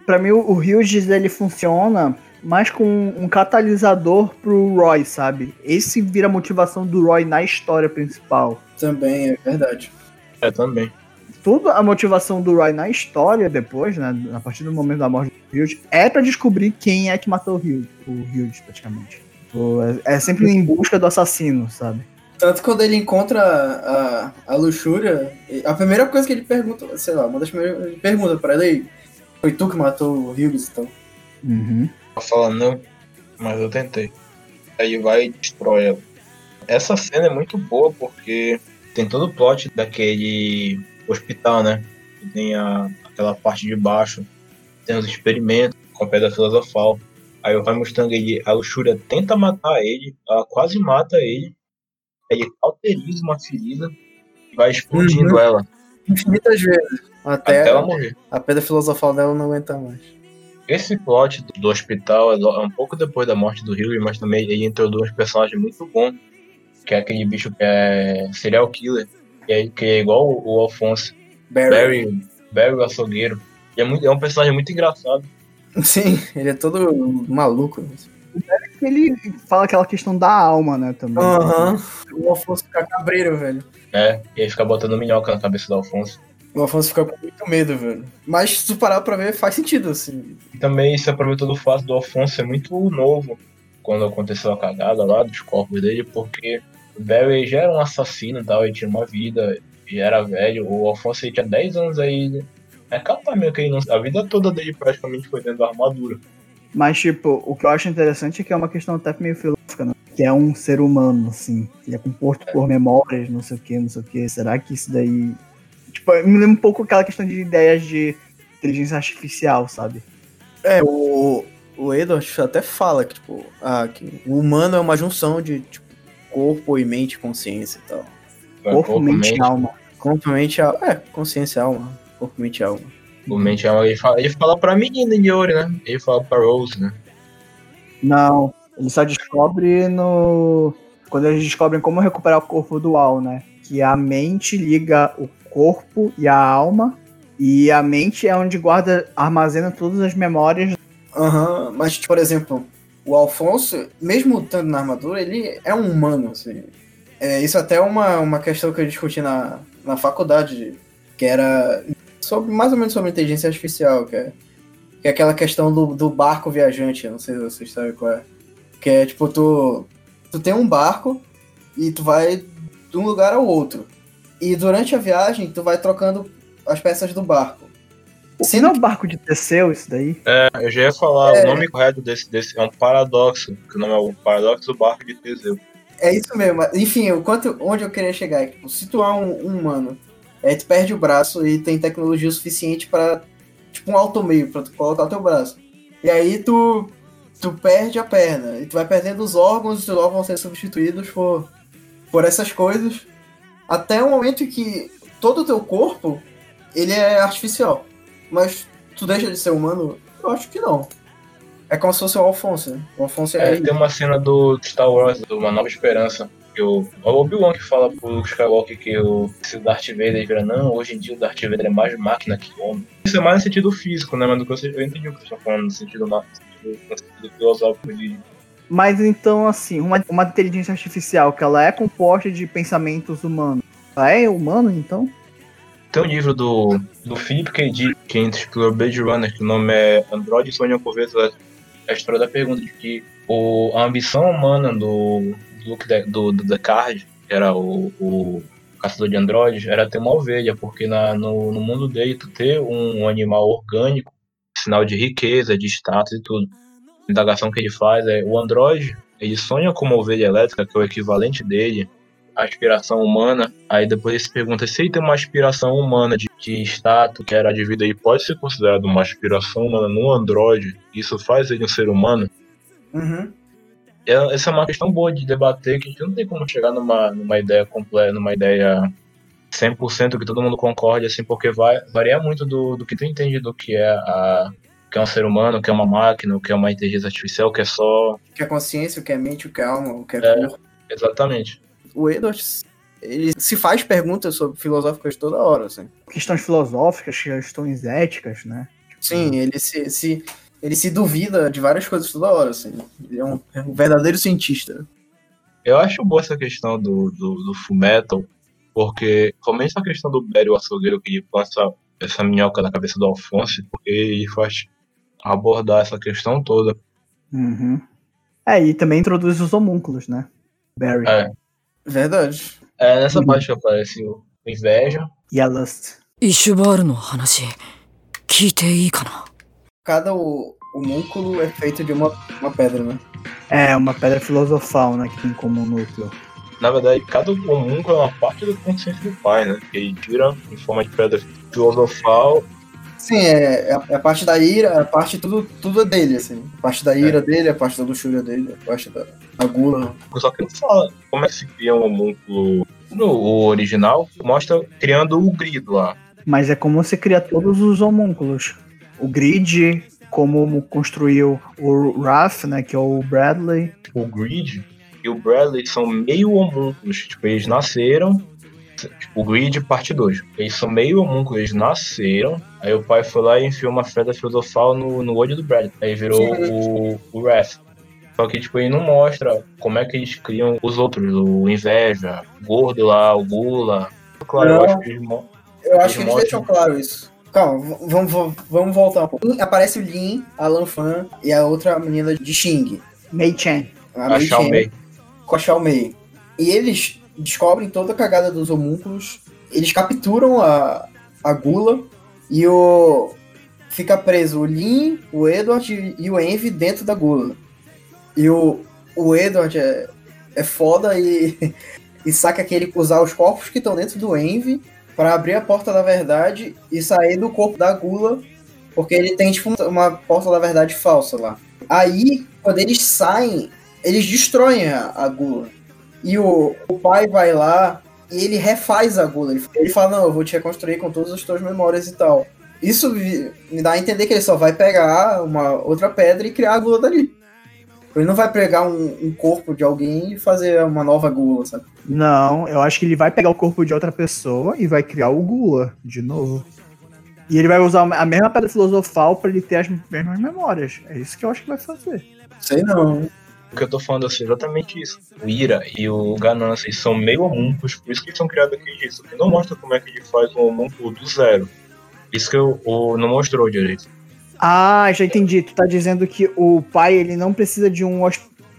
Pra mim, o Hughes, ele funciona mais com um catalisador pro Roy, sabe? Esse vira a motivação do Roy na história principal.
Também, é verdade.
É, também.
Tudo a motivação do Roy na história depois, né? A partir do momento da morte do Hughes, é pra descobrir quem é que matou o Hughes, o Hughes praticamente. Tipo, É, é sempre em busca do assassino, sabe?
Tanto quando ele encontra a, a luxúria, a primeira coisa que ele pergunta, sei lá, uma das primeiras ele pergunta pra ele aí, foi tu que matou o Hughes, então.
Uhum.
Ela fala, não, mas eu tentei. Aí vai e destrói ela. Essa cena é muito boa porque tem todo o plot daquele hospital, né? Tem a, aquela parte de baixo, tem os experimentos com a pedra filosofal. Aí o Roy Mustang, ele, a luxúria tenta matar ele, ela quase mata ele. Ele cauteriza uma ferida e vai explodindo
Uhum.
ela
Infinitas vezes. Até,
até ela morrer.
a pedra filosofal dela não aguenta mais.
Esse plot do, do hospital é é um pouco depois da morte do Hillary, mas também ele introduz um personagem muito bom, que é aquele bicho que é serial killer, que é, que é igual o, o Alfonso,
Barry.
Barry, Barry o açougueiro. E é, muito, é um personagem muito engraçado.
Sim, ele é todo maluco.
Ele fala aquela questão da alma, né, também.
Aham. O Alfonso fica cabreiro, velho.
né? E aí fica botando minhoca na cabeça do Alfonso.
O Alfonso fica com muito medo, velho. Mas se tu parar pra ver, faz sentido, assim.
E também se aproveitou do fato do Alfonso ser muito novo quando aconteceu a cagada lá dos corpos dele, porque o Barry já era um assassino e tal, ele tinha uma vida, e era velho. O Alfonso ele tinha 10 anos aí. É capaz mesmo que ele não, a vida toda dele praticamente foi dentro da armadura.
Mas, tipo, o que eu acho interessante é que é uma questão até meio filosófica, né? Que é um ser humano, assim. Ele é composto por memórias, não sei o que, não sei o que. Será que isso daí. Tipo, me lembra um pouco aquela questão de ideias de inteligência artificial, sabe?
É, o, o Edward até fala que, tipo, ah, que o humano é uma junção de, tipo, corpo e mente e consciência e tal.
Corpo, mente e alma.
Corpo, mente e alma. É, consciência e alma. Corpo, mente e alma.
O mente alma, ele fala, ele fala pra menina de ouro, né? Ele fala pra Rose, né?
Não, ele só descobre no. Quando eles descobrem como recuperar o corpo dual, né? Que a mente liga o corpo e a alma. E a mente é onde guarda, armazena todas as memórias.
Aham, mas, tipo, por exemplo, o Alfonso, mesmo estando na armadura, ele é um humano, assim. É, isso até é uma, uma questão que eu discuti na, na faculdade, que era sobre, mais ou menos sobre inteligência artificial, que é, que é aquela questão do, do barco viajante, não sei se vocês sabem qual é. Que é, tipo, tu, tu tem um barco e tu vai de um lugar ao outro. E durante a viagem, tu vai trocando as peças do barco.
Se não é o barco de Teseu, isso daí?
É, eu já ia falar,
É.
o nome correto desse, desse é um paradoxo, que o nome é o paradoxo do barco de Teseu.
É isso mesmo. Enfim, o quanto, onde eu queria chegar é que, tipo, se tu é um, um humano, aí tu perde o braço e tem tecnologia suficiente pra. Tipo um alto meio pra tu colocar o teu braço. E aí tu. Tu perde a perna. E tu vai perdendo os órgãos, os órgãos vão ser substituídos por, por essas coisas. Até o momento em que todo o teu corpo ele é artificial. Mas tu deixa de ser humano? Eu acho que não. É como se fosse o Alfonso, né? O Alfonso é,
É, tem uma cena do Star Wars, do Uma Nova Esperança, que o, Obi-Wan que fala pro Luke Skywalker que o, se o Darth Vader vira, não, hoje em dia o Darth Vader é mais máquina que homem. Isso é mais no sentido físico, né? Mas do que você, eu entendi o que você está falando, no sentido, no sentido, no sentido filosófico de...
Mas então, assim, uma, uma inteligência artificial que ela é composta de pensamentos humanos. Ela é humano, então?
Tem um livro do, do Philip K. Que explorou Blade Runner, que o nome é Android Sonha por vezes é a história da pergunta de que o, a ambição humana do, Luke do, do Descartes, que era o, o caçador de androides, era ter uma ovelha, porque na, no, no mundo dele tu ter um, um animal orgânico, sinal de riqueza, de status e tudo. A indagação que ele faz é o androide, ele sonha com uma ovelha elétrica, que é o equivalente dele, aspiração humana, aí depois ele se pergunta se ele tem uma aspiração humana de, de status, que era de vida, e pode ser considerado uma aspiração humana no androide, isso faz ele um ser humano.
Uhum.
É- Essa é uma questão boa de debater, que a gente não tem como chegar numa, numa ideia completa, numa ideia 100% que todo mundo concorde, assim, porque vai, varia muito do, do que tu entende do que é a que é um ser humano, o que é uma máquina, o que é uma inteligência artificial, o que é só.
O que é consciência, o que é mente, o que é alma, o que é,
É.
corpo.
Exatamente.
O Edwards, ele se faz perguntas sobre filosóficas toda hora, assim.
Questões filosóficas, questões éticas, né?
Sim, ele se, se- ele se duvida de várias coisas toda hora, assim. Ele é um, é um verdadeiro cientista.
Eu acho boa essa questão do, do, do Fullmetal, porque somente essa questão do Barry o açougueiro que passa essa minhoca na cabeça do Alphonse, porque ele faz abordar essa questão toda.
Uhum. É, e também introduz os homúnculos, né? Barry
É,
Verdade.
É nessa
hum.
parte que aparece o Inveja.
E a Lust.
Cada o, homúnculo é feito de uma, uma pedra, né?
É, uma pedra filosofal, né? Que tem como núcleo.
Na verdade, cada homúnculo é uma parte do consciência do pai, né? Que ele tira em forma de pedra filosofal.
Sim, é, é a é parte da ira, é a parte tudo, tudo é dele, assim. A parte da é. ira é. dele, a parte da luxúria dele, a parte da da gula.
Só que não fala como é que se cria um homúnculo. No o original, mostra criando o grido lá.
Mas é como você cria todos os homúnculos. O grid, como construiu o Raph, né? Que é o Bradley.
o Grid e o Bradley são meio homúnculos. Tipo, eles nasceram. Tipo, o Grid, parte 2. Eles são meio homúnculos, eles nasceram. Aí o pai foi lá e enfiou uma pedra filosofal no, no olho do Bradley. Aí virou o, o Wrath. Só que, tipo, ele não mostra como é que eles criam os outros. O Inveja, o Gordo lá, o Gula. Claro, eu
Não.
acho que eles mo-
Eu acho que
Ele
eles deixam claro isso. Calma, vamos, vamos, vamos voltar um pouco. Aparece o Lin, a Lan Fan e a outra menina de Xing.
Mei Chen.
A
a Xiao Mei.
com a Xiao Mei. E eles descobrem toda a cagada dos homúnculos. Eles capturam a, a Gula e o. Fica preso o Lin, o Edward e o Envy dentro da Gula. E o, o Edward é, é foda e, e saca que ele usar os corpos que estão dentro do Envy para abrir a porta da verdade e sair do corpo da Gula, porque ele tem tipo uma porta da verdade falsa lá. Aí, quando eles saem, eles destroem a, a Gula. E o, o pai vai lá e ele refaz a Gula. Ele, ele fala, não, eu vou te reconstruir com todas as tuas memórias e tal. Isso me dá a entender que ele só vai pegar uma outra pedra e criar a Gula dali. Ele não vai pegar um, um corpo de alguém e fazer uma nova Gula, sabe?
Não, eu acho que ele vai pegar o corpo de outra pessoa e vai criar o Gula de novo. E ele vai usar a mesma pedra filosofal pra ele ter as mesmas memórias. É isso que eu acho que vai fazer.
Sei não.
O que eu tô falando assim, é exatamente isso. O Ira e o Ganância são meio homúnculos, por isso que eles são criados daquele jeito. Que não mostra como é que ele faz um homúnculo do zero. Isso que eu, o- não mostrou direito.
Ah, já entendi. Tu tá dizendo que o pai ele não precisa de um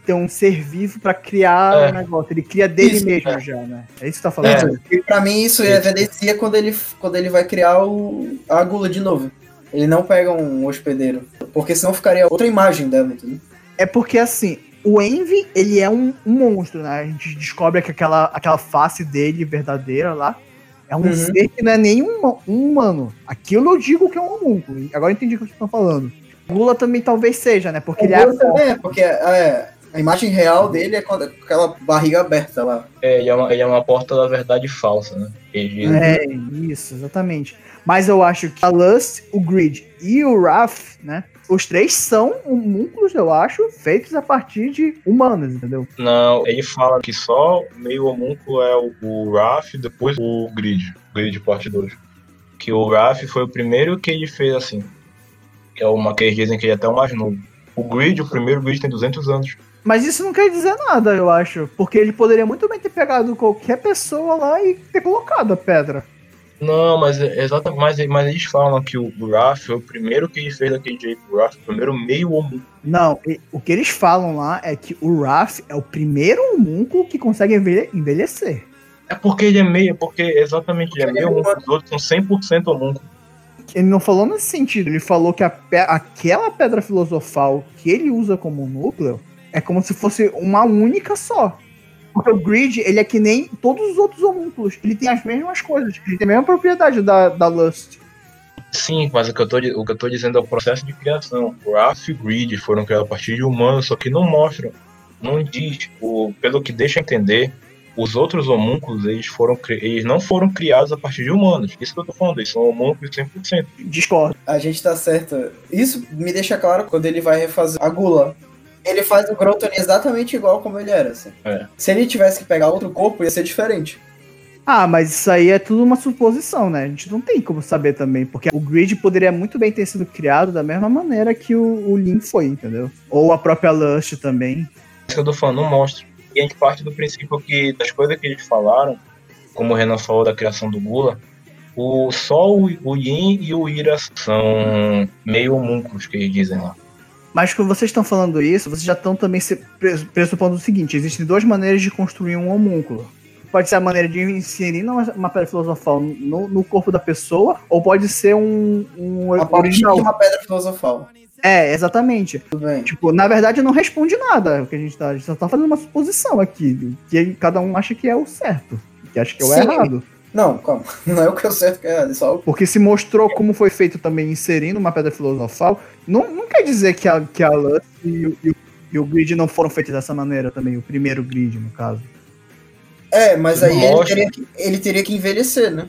ter um ser vivo pra criar
É.
o negócio. Ele cria dele
Isso,
mesmo
é.
já, né? É isso que tu tá falando?
É.
E pra mim isso
Isso.
evidencia quando ele, quando ele vai criar o, a Gula de novo. Ele não pega um hospedeiro. Porque senão ficaria outra imagem dela, entendeu?
É porque assim, o Envy, ele é um, um monstro, né? A gente descobre que aquela, aquela face dele verdadeira lá é um
Uhum.
ser que não é nem um, um humano. Aquilo eu digo que é um homúnculo. Agora eu entendi o que vocês estão falando. Gula também talvez seja, né? Porque ele é.
Gula também é, porque é, a imagem real dele é com aquela barriga aberta lá.
É, ele é uma, ele é uma porta da verdade falsa, né? Ele,
É, isso, exatamente. Mas eu acho que a Lust, o Grid e o Wrath, né? Os três são homúnculos, eu acho, feitos a partir de humanos, entendeu?
Não, ele fala que só meio homúnculo é o, o Raf e depois o Grid. Grid parte 2. Que o Raf foi o primeiro que ele fez assim. Que é uma que eles dizem que ele é até o mais novo. O Grid, o primeiro Grid tem 200 anos.
Mas isso não quer dizer nada, eu acho. Porque ele poderia muito bem ter pegado qualquer pessoa lá e ter colocado a pedra.
Não, mas é exatamente, mas, mas eles falam que o Raf foi o primeiro que fez daquele jeito. O Raf o primeiro meio homúnculo.
Não, o que eles falam lá é que o Wrath é o primeiro homúnculo que consegue envelhe- envelhecer.
É porque ele é meio, é porque exatamente é
Porque ele é
meio os outros são 100% homúnculo.
Ele não falou nesse sentido, ele falou que pe- aquela pedra filosofal que ele usa como núcleo é como se fosse uma única só. Porque o Grid, ele é que nem todos os outros homúnculos. Ele tem as mesmas coisas. Ele tem a mesma propriedade da, da Lust.
Sim, mas o que, eu tô, o que eu tô dizendo é o processo de criação. O Raph e o Grid foram criados a partir de humanos, só que não mostram. Não diz. O, pelo que deixa entender, os outros homúnculos, eles, foram, eles não foram criados a partir de humanos. Isso que eu tô falando, eles são homúnculos 100%.
Discordo.
A gente tá certo. Isso me deixa claro quando ele vai refazer a Gula. Ele faz o Groton exatamente igual como ele era. assim.
É.
Se ele tivesse que pegar outro corpo, ia ser diferente.
Ah, mas isso aí é tudo uma suposição, né? A gente não tem como saber também, porque o Grid poderia muito bem ter sido criado da mesma maneira que o, o Lin foi, entendeu? Ou a própria Lust também.
Isso que eu tô falando, não mostra. E a gente parte do princípio que, das coisas que eles falaram, como o Renan falou da criação do Gula, o, só o, o Yin e o Ira são meio homúnculos, que eles dizem lá.
Mas quando vocês estão falando isso, vocês já estão também pressupondo o seguinte: existem duas maneiras de construir um homúnculo. Pode ser a maneira de inserir uma, uma pedra filosofal no, no corpo da pessoa, ou pode ser um, um
A
original.
de uma pedra filosofal.
É, exatamente.
Tudo bem.
Tipo, na verdade não responde nada o que a gente tá. A gente só tá fazendo uma suposição aqui. Que cada um acha que é o certo. Que acha que é o
Sim.
errado.
Não, calma. Não é o que eu certo que é errado. É só o
Porque se mostrou como foi feito também inserindo uma pedra filosofal, não, não quer dizer que a, que a Lance e, o- e o- e o grid não foram feitos dessa maneira também, o primeiro grid, no caso.
É, mas aí ele teria, que, ele teria que envelhecer, né?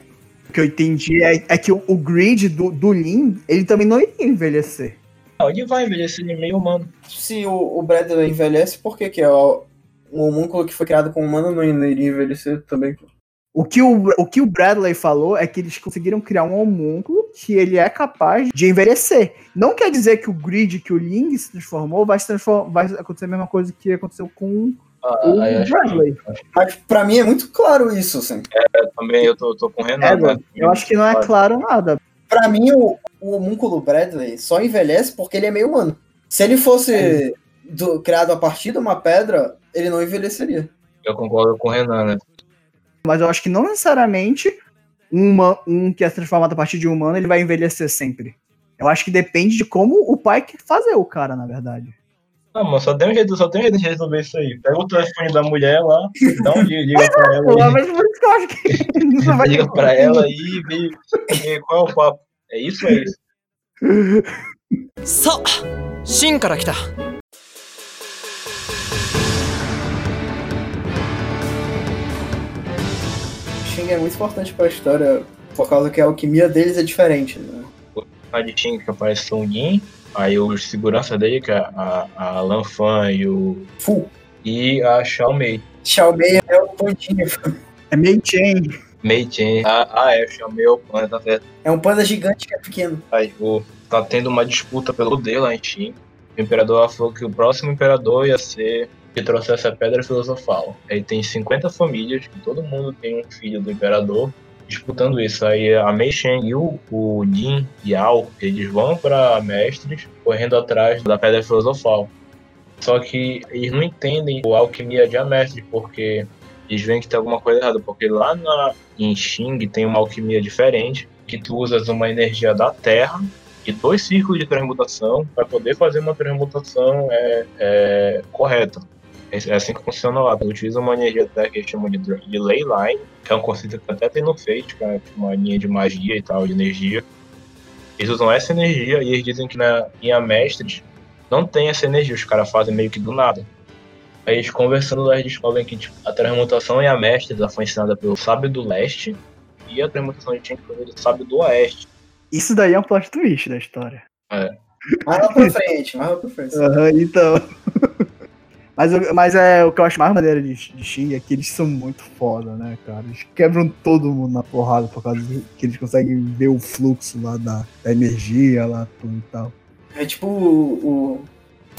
O que eu entendi é, é que o, o grid do, do Lin, ele também não iria envelhecer.
Não, ele vai envelhecer ele é meio humano.
Se o, o Bradley envelhece, por que que é o, um homúnculo que foi criado com humano não iria envelhecer também?
O que o, o que o Bradley falou é que eles conseguiram criar um homúnculo que ele é capaz de envelhecer. Não quer dizer que o grid que o Ling se transformou vai, se transform, vai acontecer a mesma coisa que aconteceu com
Ah,
o
aí
Bradley.
Mas pra mim é muito claro isso, assim.
que também eu tô, tô com o Renan.
É,
né?
eu acho que não é claro nada.
Pra mim, o, o homúnculo Bradley só envelhece porque ele é meio humano. Se ele fosse do- criado a partir de uma pedra, ele não envelheceria.
Eu concordo com o Renan, né?
Mas eu acho que não necessariamente uma, um que é transformado a partir de um humano, ele vai envelhecer sempre. Eu acho que depende de como o pai quer fazer o cara, na verdade.
Não, mas só tem um jeito, só tem um jeito de resolver isso aí. Pega o telefone da mulher lá, dá um liga, liga pra ela aí.
Mas por isso que eu acho que não vai
Liga pra ela aí e vê, vê qual é o papo. É isso ou é isso?
さあ真から来た
Xing é muito importante pra história, por causa que a alquimia deles é diferente, né?
A de Shin que aparece Song Yin, aí os segurança dele, que é a, a Lan Fan e o.
Fu.
E a Xiao Mei.
Xiaomei é o pontinho.
É meio chain.
Mei Chen. Ah, ah, é, Xiao Mei é o panda, tá certo.
É um panda gigante que é pequeno.
Aí, o, tá tendo uma disputa pelo poder lá em Shin. O imperador falou que o próximo imperador ia ser que trouxesse a pedra filosofal. Aí tem 50 famílias, que todo mundo tem um filho do imperador, disputando isso. Aí a Mei Shen e o, o Jin Yao, eles vão para mestres, correndo atrás da pedra filosofal. Só que eles não entendem a alquimia de Amestre, porque eles veem que tem alguma coisa errada. Porque lá na, em Xing tem uma alquimia diferente, que tu usas uma energia da Terra e dois círculos de transmutação para poder fazer uma transmutação é, é, correta. É é assim que funciona lá. Tu utiliza uma energia que eles chamam de, de Ley Line, que é um conceito que até tem no Fate, que é uma linha de magia e tal, de energia. Eles usam essa energia e eles dizem que na, em Amestres não tem essa energia, os caras fazem meio que do nada. Aí eles conversando, eles descobrem que tipo, a transmutação em Amestres ela foi ensinada pelo Sábio do Leste e a transmutação de Tinker foi do Sábio do Oeste.
Isso daí é um plot twist da história.
Mais lá pra frente, mais lá pra frente.
Aham, então. Mas, mas é o que eu acho mais maneiro de, de Xing é que eles são muito foda, né, cara? Eles quebram todo mundo na porrada por causa de, que eles conseguem ver o fluxo lá da, da energia lá, tudo e tal.
É tipo o, o,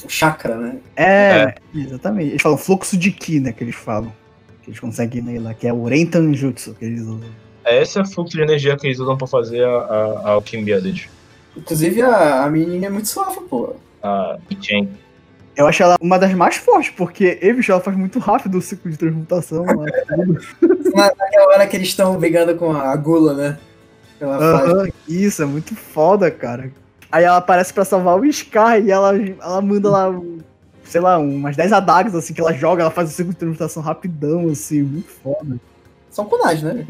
o chakra, né?
É, exatamente. Eles falam fluxo de Ki, né, que eles falam. Que eles conseguem ler lá, que é o Rentan Jutsu que eles usam.
Esse é o fluxo de energia que eles usam pra fazer a, a, a alquimia deles.
Inclusive a, a menina é muito suave, pô.
A Chen.
Eu acho ela uma das mais fortes, porque e, bicho, ela faz muito rápido o ciclo de transmutação.
Na- Naquela hora que eles estão brigando com a gula, né? Ela faz.
Aham, isso, é muito foda, cara. Aí ela aparece pra salvar o Sky e ela, ela manda lá sei lá, umas 10 adagas, assim, que ela joga, ela faz o ciclo de transmutação rapidão, assim, muito foda.
São kunais, né?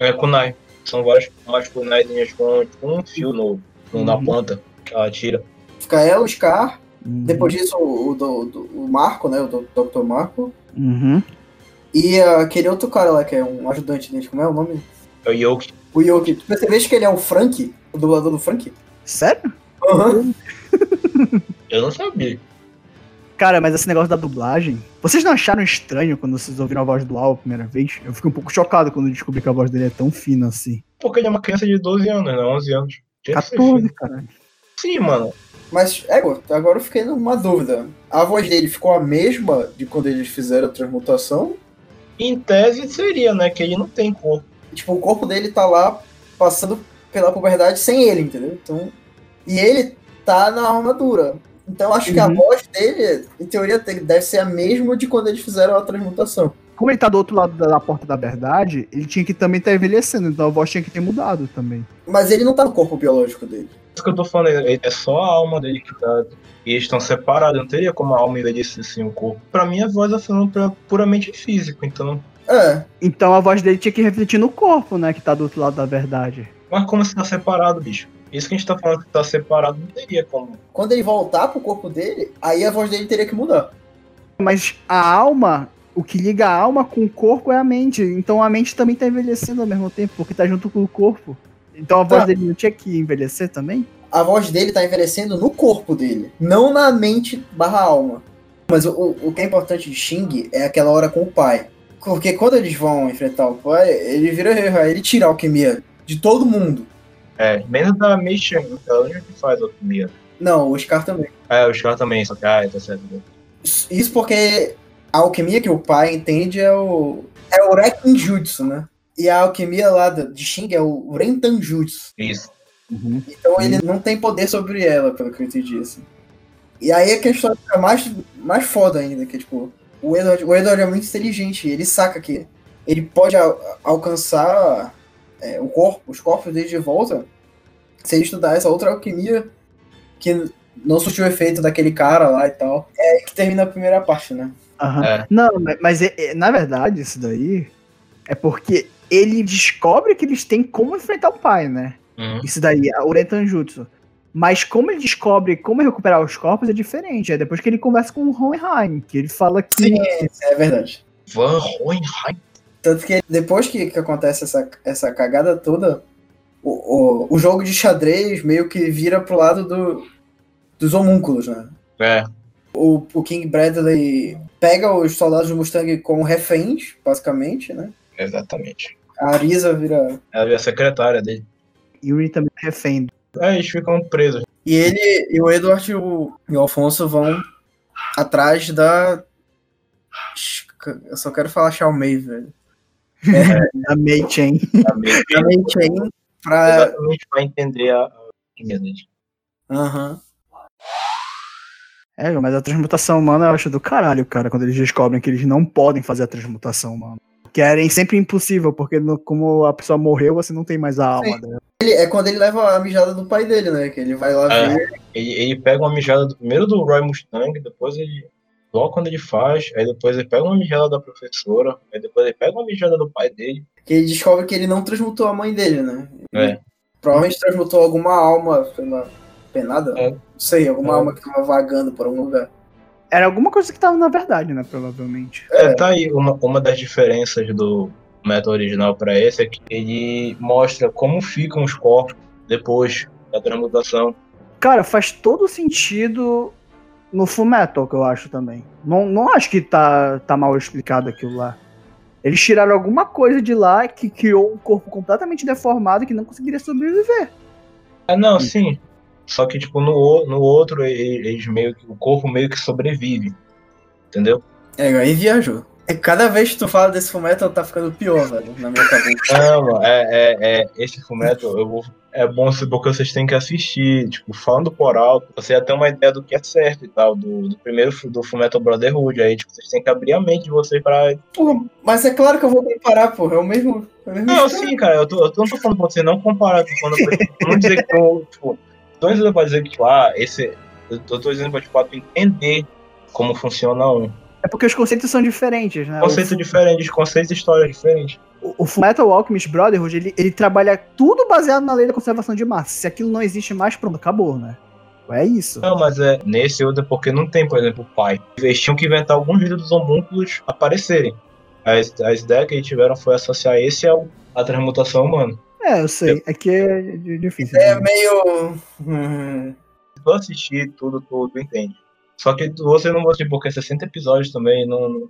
É kunai. São várias umas kunaizinhas com tipo, um fio no, no- na
Uhum.
ponta que ela tira.
Fica ela, o Scar,
Uhum.
depois disso o, o, o Marco, né? O Dr. Marco.
Uhum.
E ah, aquele outro cara lá, que é um ajudante dele, como é o nome?
É o Yoki.
O Yoki. Tu percebeste que ele é o Frank? O dublador do Frank?
Sério?
Aham.
Eu não sabia.
Cara, mas esse negócio da dublagem. Vocês não acharam estranho quando vocês ouviram a voz do Al a primeira vez? Eu fiquei um pouco chocado quando descobri que a voz dele é tão fina assim.
Porque ele é uma criança de 12 anos, né? 11 anos. Ser
14,
filho.
caralho.
Sim, mano.
Mas, Ego, agora eu fiquei numa dúvida. A voz dele ficou a mesma de quando eles fizeram a transmutação?
Em tese seria, né? Que ele não tem corpo.
Tipo, o corpo dele tá lá passando pela puberdade sem ele, entendeu? Então. E ele tá na armadura. Então eu acho que a
Uhum.
voz dele, em teoria, te- deve ser a mesma de quando eles fizeram a transmutação.
Como ele tá do outro lado da da porta da verdade, ele tinha que também estar envelhecendo, então a voz tinha que ter mudado também.
Mas ele não tá no corpo biológico dele.
Isso que eu tô falando, é é só a alma dele que tá. E eles estão separados, não teria como a alma envelhecer sem o corpo. Pra mim, a voz é falando pra- puramente físico, então.
É,
Então a voz dele tinha que refletir no corpo, né? Que tá do outro lado da verdade.
Mas como se tá separado, bicho? Isso que a gente tá falando que tá separado, não teria como.
quando ele voltar pro corpo dele, aí a voz dele teria que mudar.
Mas a alma, o que liga a alma com o corpo é a mente. Então a mente também tá envelhecendo ao mesmo tempo, porque tá junto com o corpo. Então a voz
Tá.
dele não tinha que envelhecer também?
A voz dele tá envelhecendo no corpo dele, não na mente barra alma. Mas o, o- o que é importante de Xing é aquela hora com o pai. Porque quando eles vão enfrentar o pai, ele vira ele tira a alquimia de todo mundo.
É, menos da Mission, que é a única que faz alquimia.
Não, o Scar também.
É, os caras também, só que, ah, tá certo.
Isso porque a alquimia que o pai entende é o. É o Rekinjutsu, né? E a alquimia lá de Xing é o Rentanjutsu.
Isso.
Então ele não tem poder sobre ela, pelo que eu entendi, assim. E aí a questão fica mais, mais foda ainda, que tipo, o Edward, o Edward é muito inteligente, ele saca que ele pode al- alcançar é, o corpo, os corpos dele de volta se ele estudar essa outra alquimia que não surtiu efeito daquele cara lá e tal. É aí que termina a primeira parte, né?
Aham.
É.
Não, mas- mas é- é- na verdade, isso daí é porque ele descobre que eles têm como enfrentar o pai, né?
Uhum.
Isso daí, é o Rentanjutsu. Mas como ele descobre como recuperar os corpos é diferente. É depois que ele conversa com o Hohenheim, que ele fala que.
Sim, é verdade.
Van Hohenheim.
Tanto que depois que, que acontece essa, essa cagada toda, o, o, o jogo de xadrez meio que vira pro lado do, dos homúnculos, né?
É,
O, o King Bradley pega os soldados do Mustang como reféns, basicamente, né?
exatamente.
A Arisa vira.
Ela é a secretária dele.
Yuri também é refém.
É, eles ficam presos.
E ele e o Edward e o, e o Alfonso vão atrás da. Eu só quero falar Xiao Mei, velho.
Da Mei
também.
Da Mei Chen pra.
Exatamente pra entender a.
Aham.
É, mas a transmutação humana eu acho do caralho, cara, quando eles descobrem que eles não podem fazer a transmutação humana. Querem sempre impossível, porque no- como a pessoa morreu, você não tem mais a alma
Sim.
dela.
Ele, é quando ele leva a mijada do pai dele, né? Que ele vai lá
É.
ver.
Ele, ele pega uma mijada do, primeiro do Roy Mustang, depois ele. Logo quando ele faz, aí depois ele pega uma mijada da professora, aí depois ele pega uma mijada do pai dele.
Que ele descobre que ele não transmutou a mãe dele, né?
É.
Provavelmente transmutou alguma alma pela penada.
É.
Não sei, alguma
É.
alma que tava vagando por algum lugar.
Era alguma coisa que tava na verdade, né? Provavelmente.
É, tá aí uma, uma das diferenças do método original para esse é que ele mostra como ficam os corpos depois da transmutação.
Cara, faz todo sentido no Fullmetal, que eu acho também. Não, não acho que tá, tá mal explicado aquilo lá. Eles tiraram alguma coisa de lá que criou um corpo completamente deformado que não conseguiria sobreviver.
Ah, não, sim. Só que, tipo, no, no outro, eles meio que. O corpo meio que sobrevive. Entendeu?
É, aí viajou. É, cada vez que tu fala desse fumeto, tá ficando pior, velho, na minha cabeça.
Não, é, é, é, esse fumeto, eu vou, é bom porque vocês têm que assistir, tipo, falando por alto, você já tem uma ideia do que é certo e tal, do, do primeiro do Fullmetal Brotherhood, aí, tipo, vocês têm que abrir a mente de vocês pra...
Pô, mas é claro que eu vou comparar, pô. É o mesmo. É o mesmo
Não,
estilo.
sim, cara, eu, tô, eu não tô falando pra você não comparar, tô falando pra você não dizer que eu, tipo, tô dizendo pra dizer que, tipo, ah, esse, eu tô, dizendo pra, tipo, tu entender como funciona um.
É porque os conceitos são diferentes, né?
Conceito
o,
diferente, conceitos de história diferentes.
o, o Fullmetal Alchemist Brotherhood, ele, ele trabalha tudo baseado na lei da conservação de massa. Se aquilo não existe mais, pronto, acabou, né? É isso.
Não, mas é nesse outro é porque não tem, por exemplo, o pai. Eles tinham que inventar algum jeito dos homúnculos aparecerem. As, as ideias que eles tiveram foi associar esse ao, à transmutação humana.
É, eu sei. É que é di- difícil.
É
né?
meio. hum,
Se tu assistir tudo, tu, tu entende. Só que tu- você não vai assistir porque é 60 episódios também, não, não-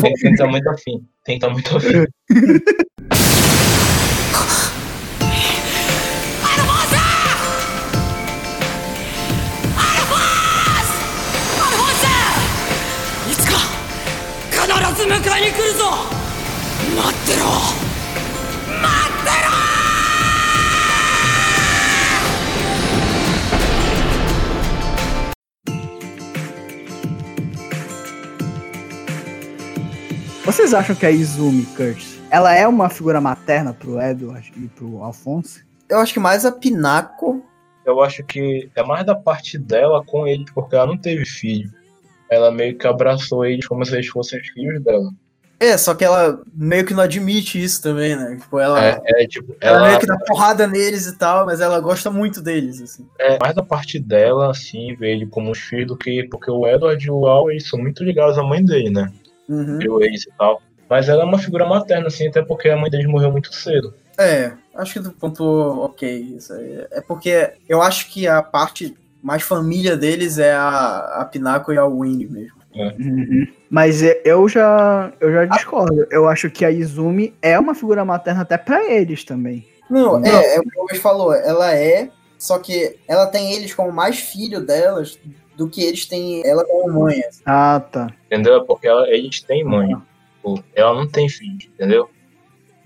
tem que estar muito afim. Tem que estar muito afim.
いつか必ず迎えに来るぞ待ってろ待ってろ
Vocês acham que a Izumi Curtis, ela é uma figura materna pro Edward e pro Alphonse?
Eu acho que mais a Pinaco.
Eu acho que é mais da parte dela com eles, porque ela não teve filho. Ela meio que abraçou eles como se eles fossem os filhos dela.
É, só que ela meio que não admite isso também, né? Tipo, ela,
É, é tipo,
ela,
ela
meio que dá porrada neles e tal, mas ela gosta muito deles, assim.
é mais da parte dela, assim, ver ele como os filhos do que. Porque o Edward e o Al, eles são muito ligados à mãe dele, né?
Uhum.
E e tal. Mas ela é uma figura materna, assim, até porque a mãe deles morreu muito cedo.
É, acho que do ponto ok. Isso aí. É porque eu acho que a parte mais família deles é a, a Pinaco e a Winnie mesmo.
Mas e- eu já, eu já discordo. Eu acho que a Izumi é uma figura materna até pra eles também.
Não, é, é o que o falou, ela é, só que ela tem eles como mais filho delas do que eles têm ela como mãe. assim.
Ah, tá.
Entendeu? Porque ela, eles têm mãe. Pô, ela não tem filho, entendeu?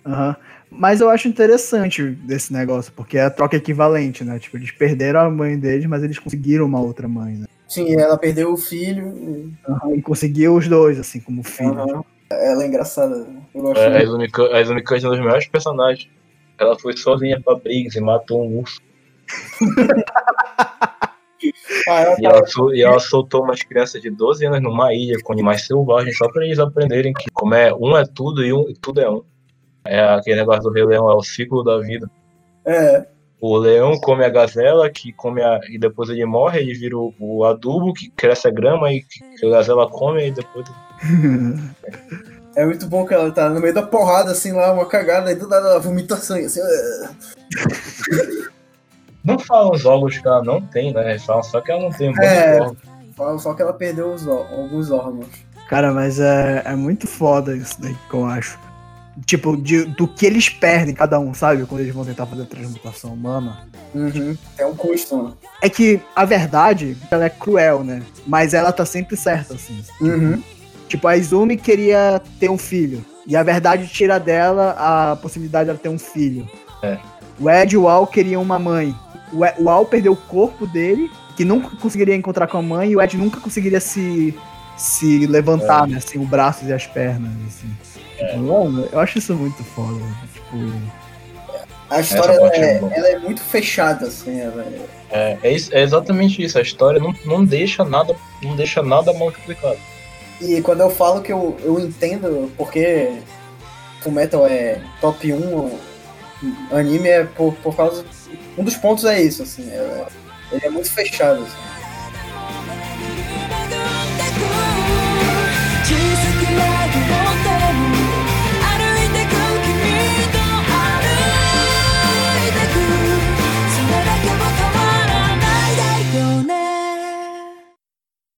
Aham. Mas eu acho interessante desse negócio, porque é a troca equivalente, né? Tipo, eles perderam a mãe deles, mas eles conseguiram uma outra mãe, né?
Sim, ela perdeu o filho. e-
Aham, E conseguiu os dois, assim, como filho.
Aham. Ela é engraçada. Eu gosto
É, a
muito.
Cu- a Izumi Curtis é um dos melhores personagens. Ela foi sozinha pra Briggs e matou um urso.
Ah, ela
E ela, sol- e ela soltou umas crianças de 12 anos numa ilha com animais selvagens só pra eles aprenderem que como é um é tudo e um e tudo é um. É aquele negócio do Rei Leão, é o ciclo da vida.
É,
O leão come a gazela, que come a. e depois ele morre, ele vira o, o adubo, que cresce a grama e que a gazela come, e depois.
é muito bom que ela tá no meio da porrada, assim, lá, uma cagada, e do nada ela vomita sangue, assim.
Não falam os órgãos que ela não tem, né? Falam só que ela não tem um monte
É.
de órgãos.
Fala Só que ela perdeu os alguns órgãos.
Cara, mas é, é muito foda isso daí que eu acho. Tipo, de- do que eles perdem, cada um, sabe? Quando eles vão tentar fazer a transmutação humana.
Uhum. É um custo, né?
É que a verdade, ela é cruel, né? Mas ela tá sempre certa, assim.
Uhum.
Tipo, a Izumi queria ter um filho. E a verdade tira dela a possibilidade dela ter um filho.
É.
O Ed e o Al queriam uma mãe. O, o Al perdeu o corpo dele, que nunca conseguiria encontrar com a mãe, e o Ed nunca conseguiria se, se levantar, né? Assim, os braços e as pernas, assim. Tipo, mano, eu acho isso muito foda. Tipo,
A história ela é,
é
ela é muito fechada, assim. Ela é...
É, é, é exatamente isso. A história não, não deixa nada. Não deixa nada mal explicado.
E quando eu falo que eu, eu entendo porque Fullmetal é top 1 anime, é por, por causa. Um dos pontos é isso, assim. é- ele é muito fechado, assim.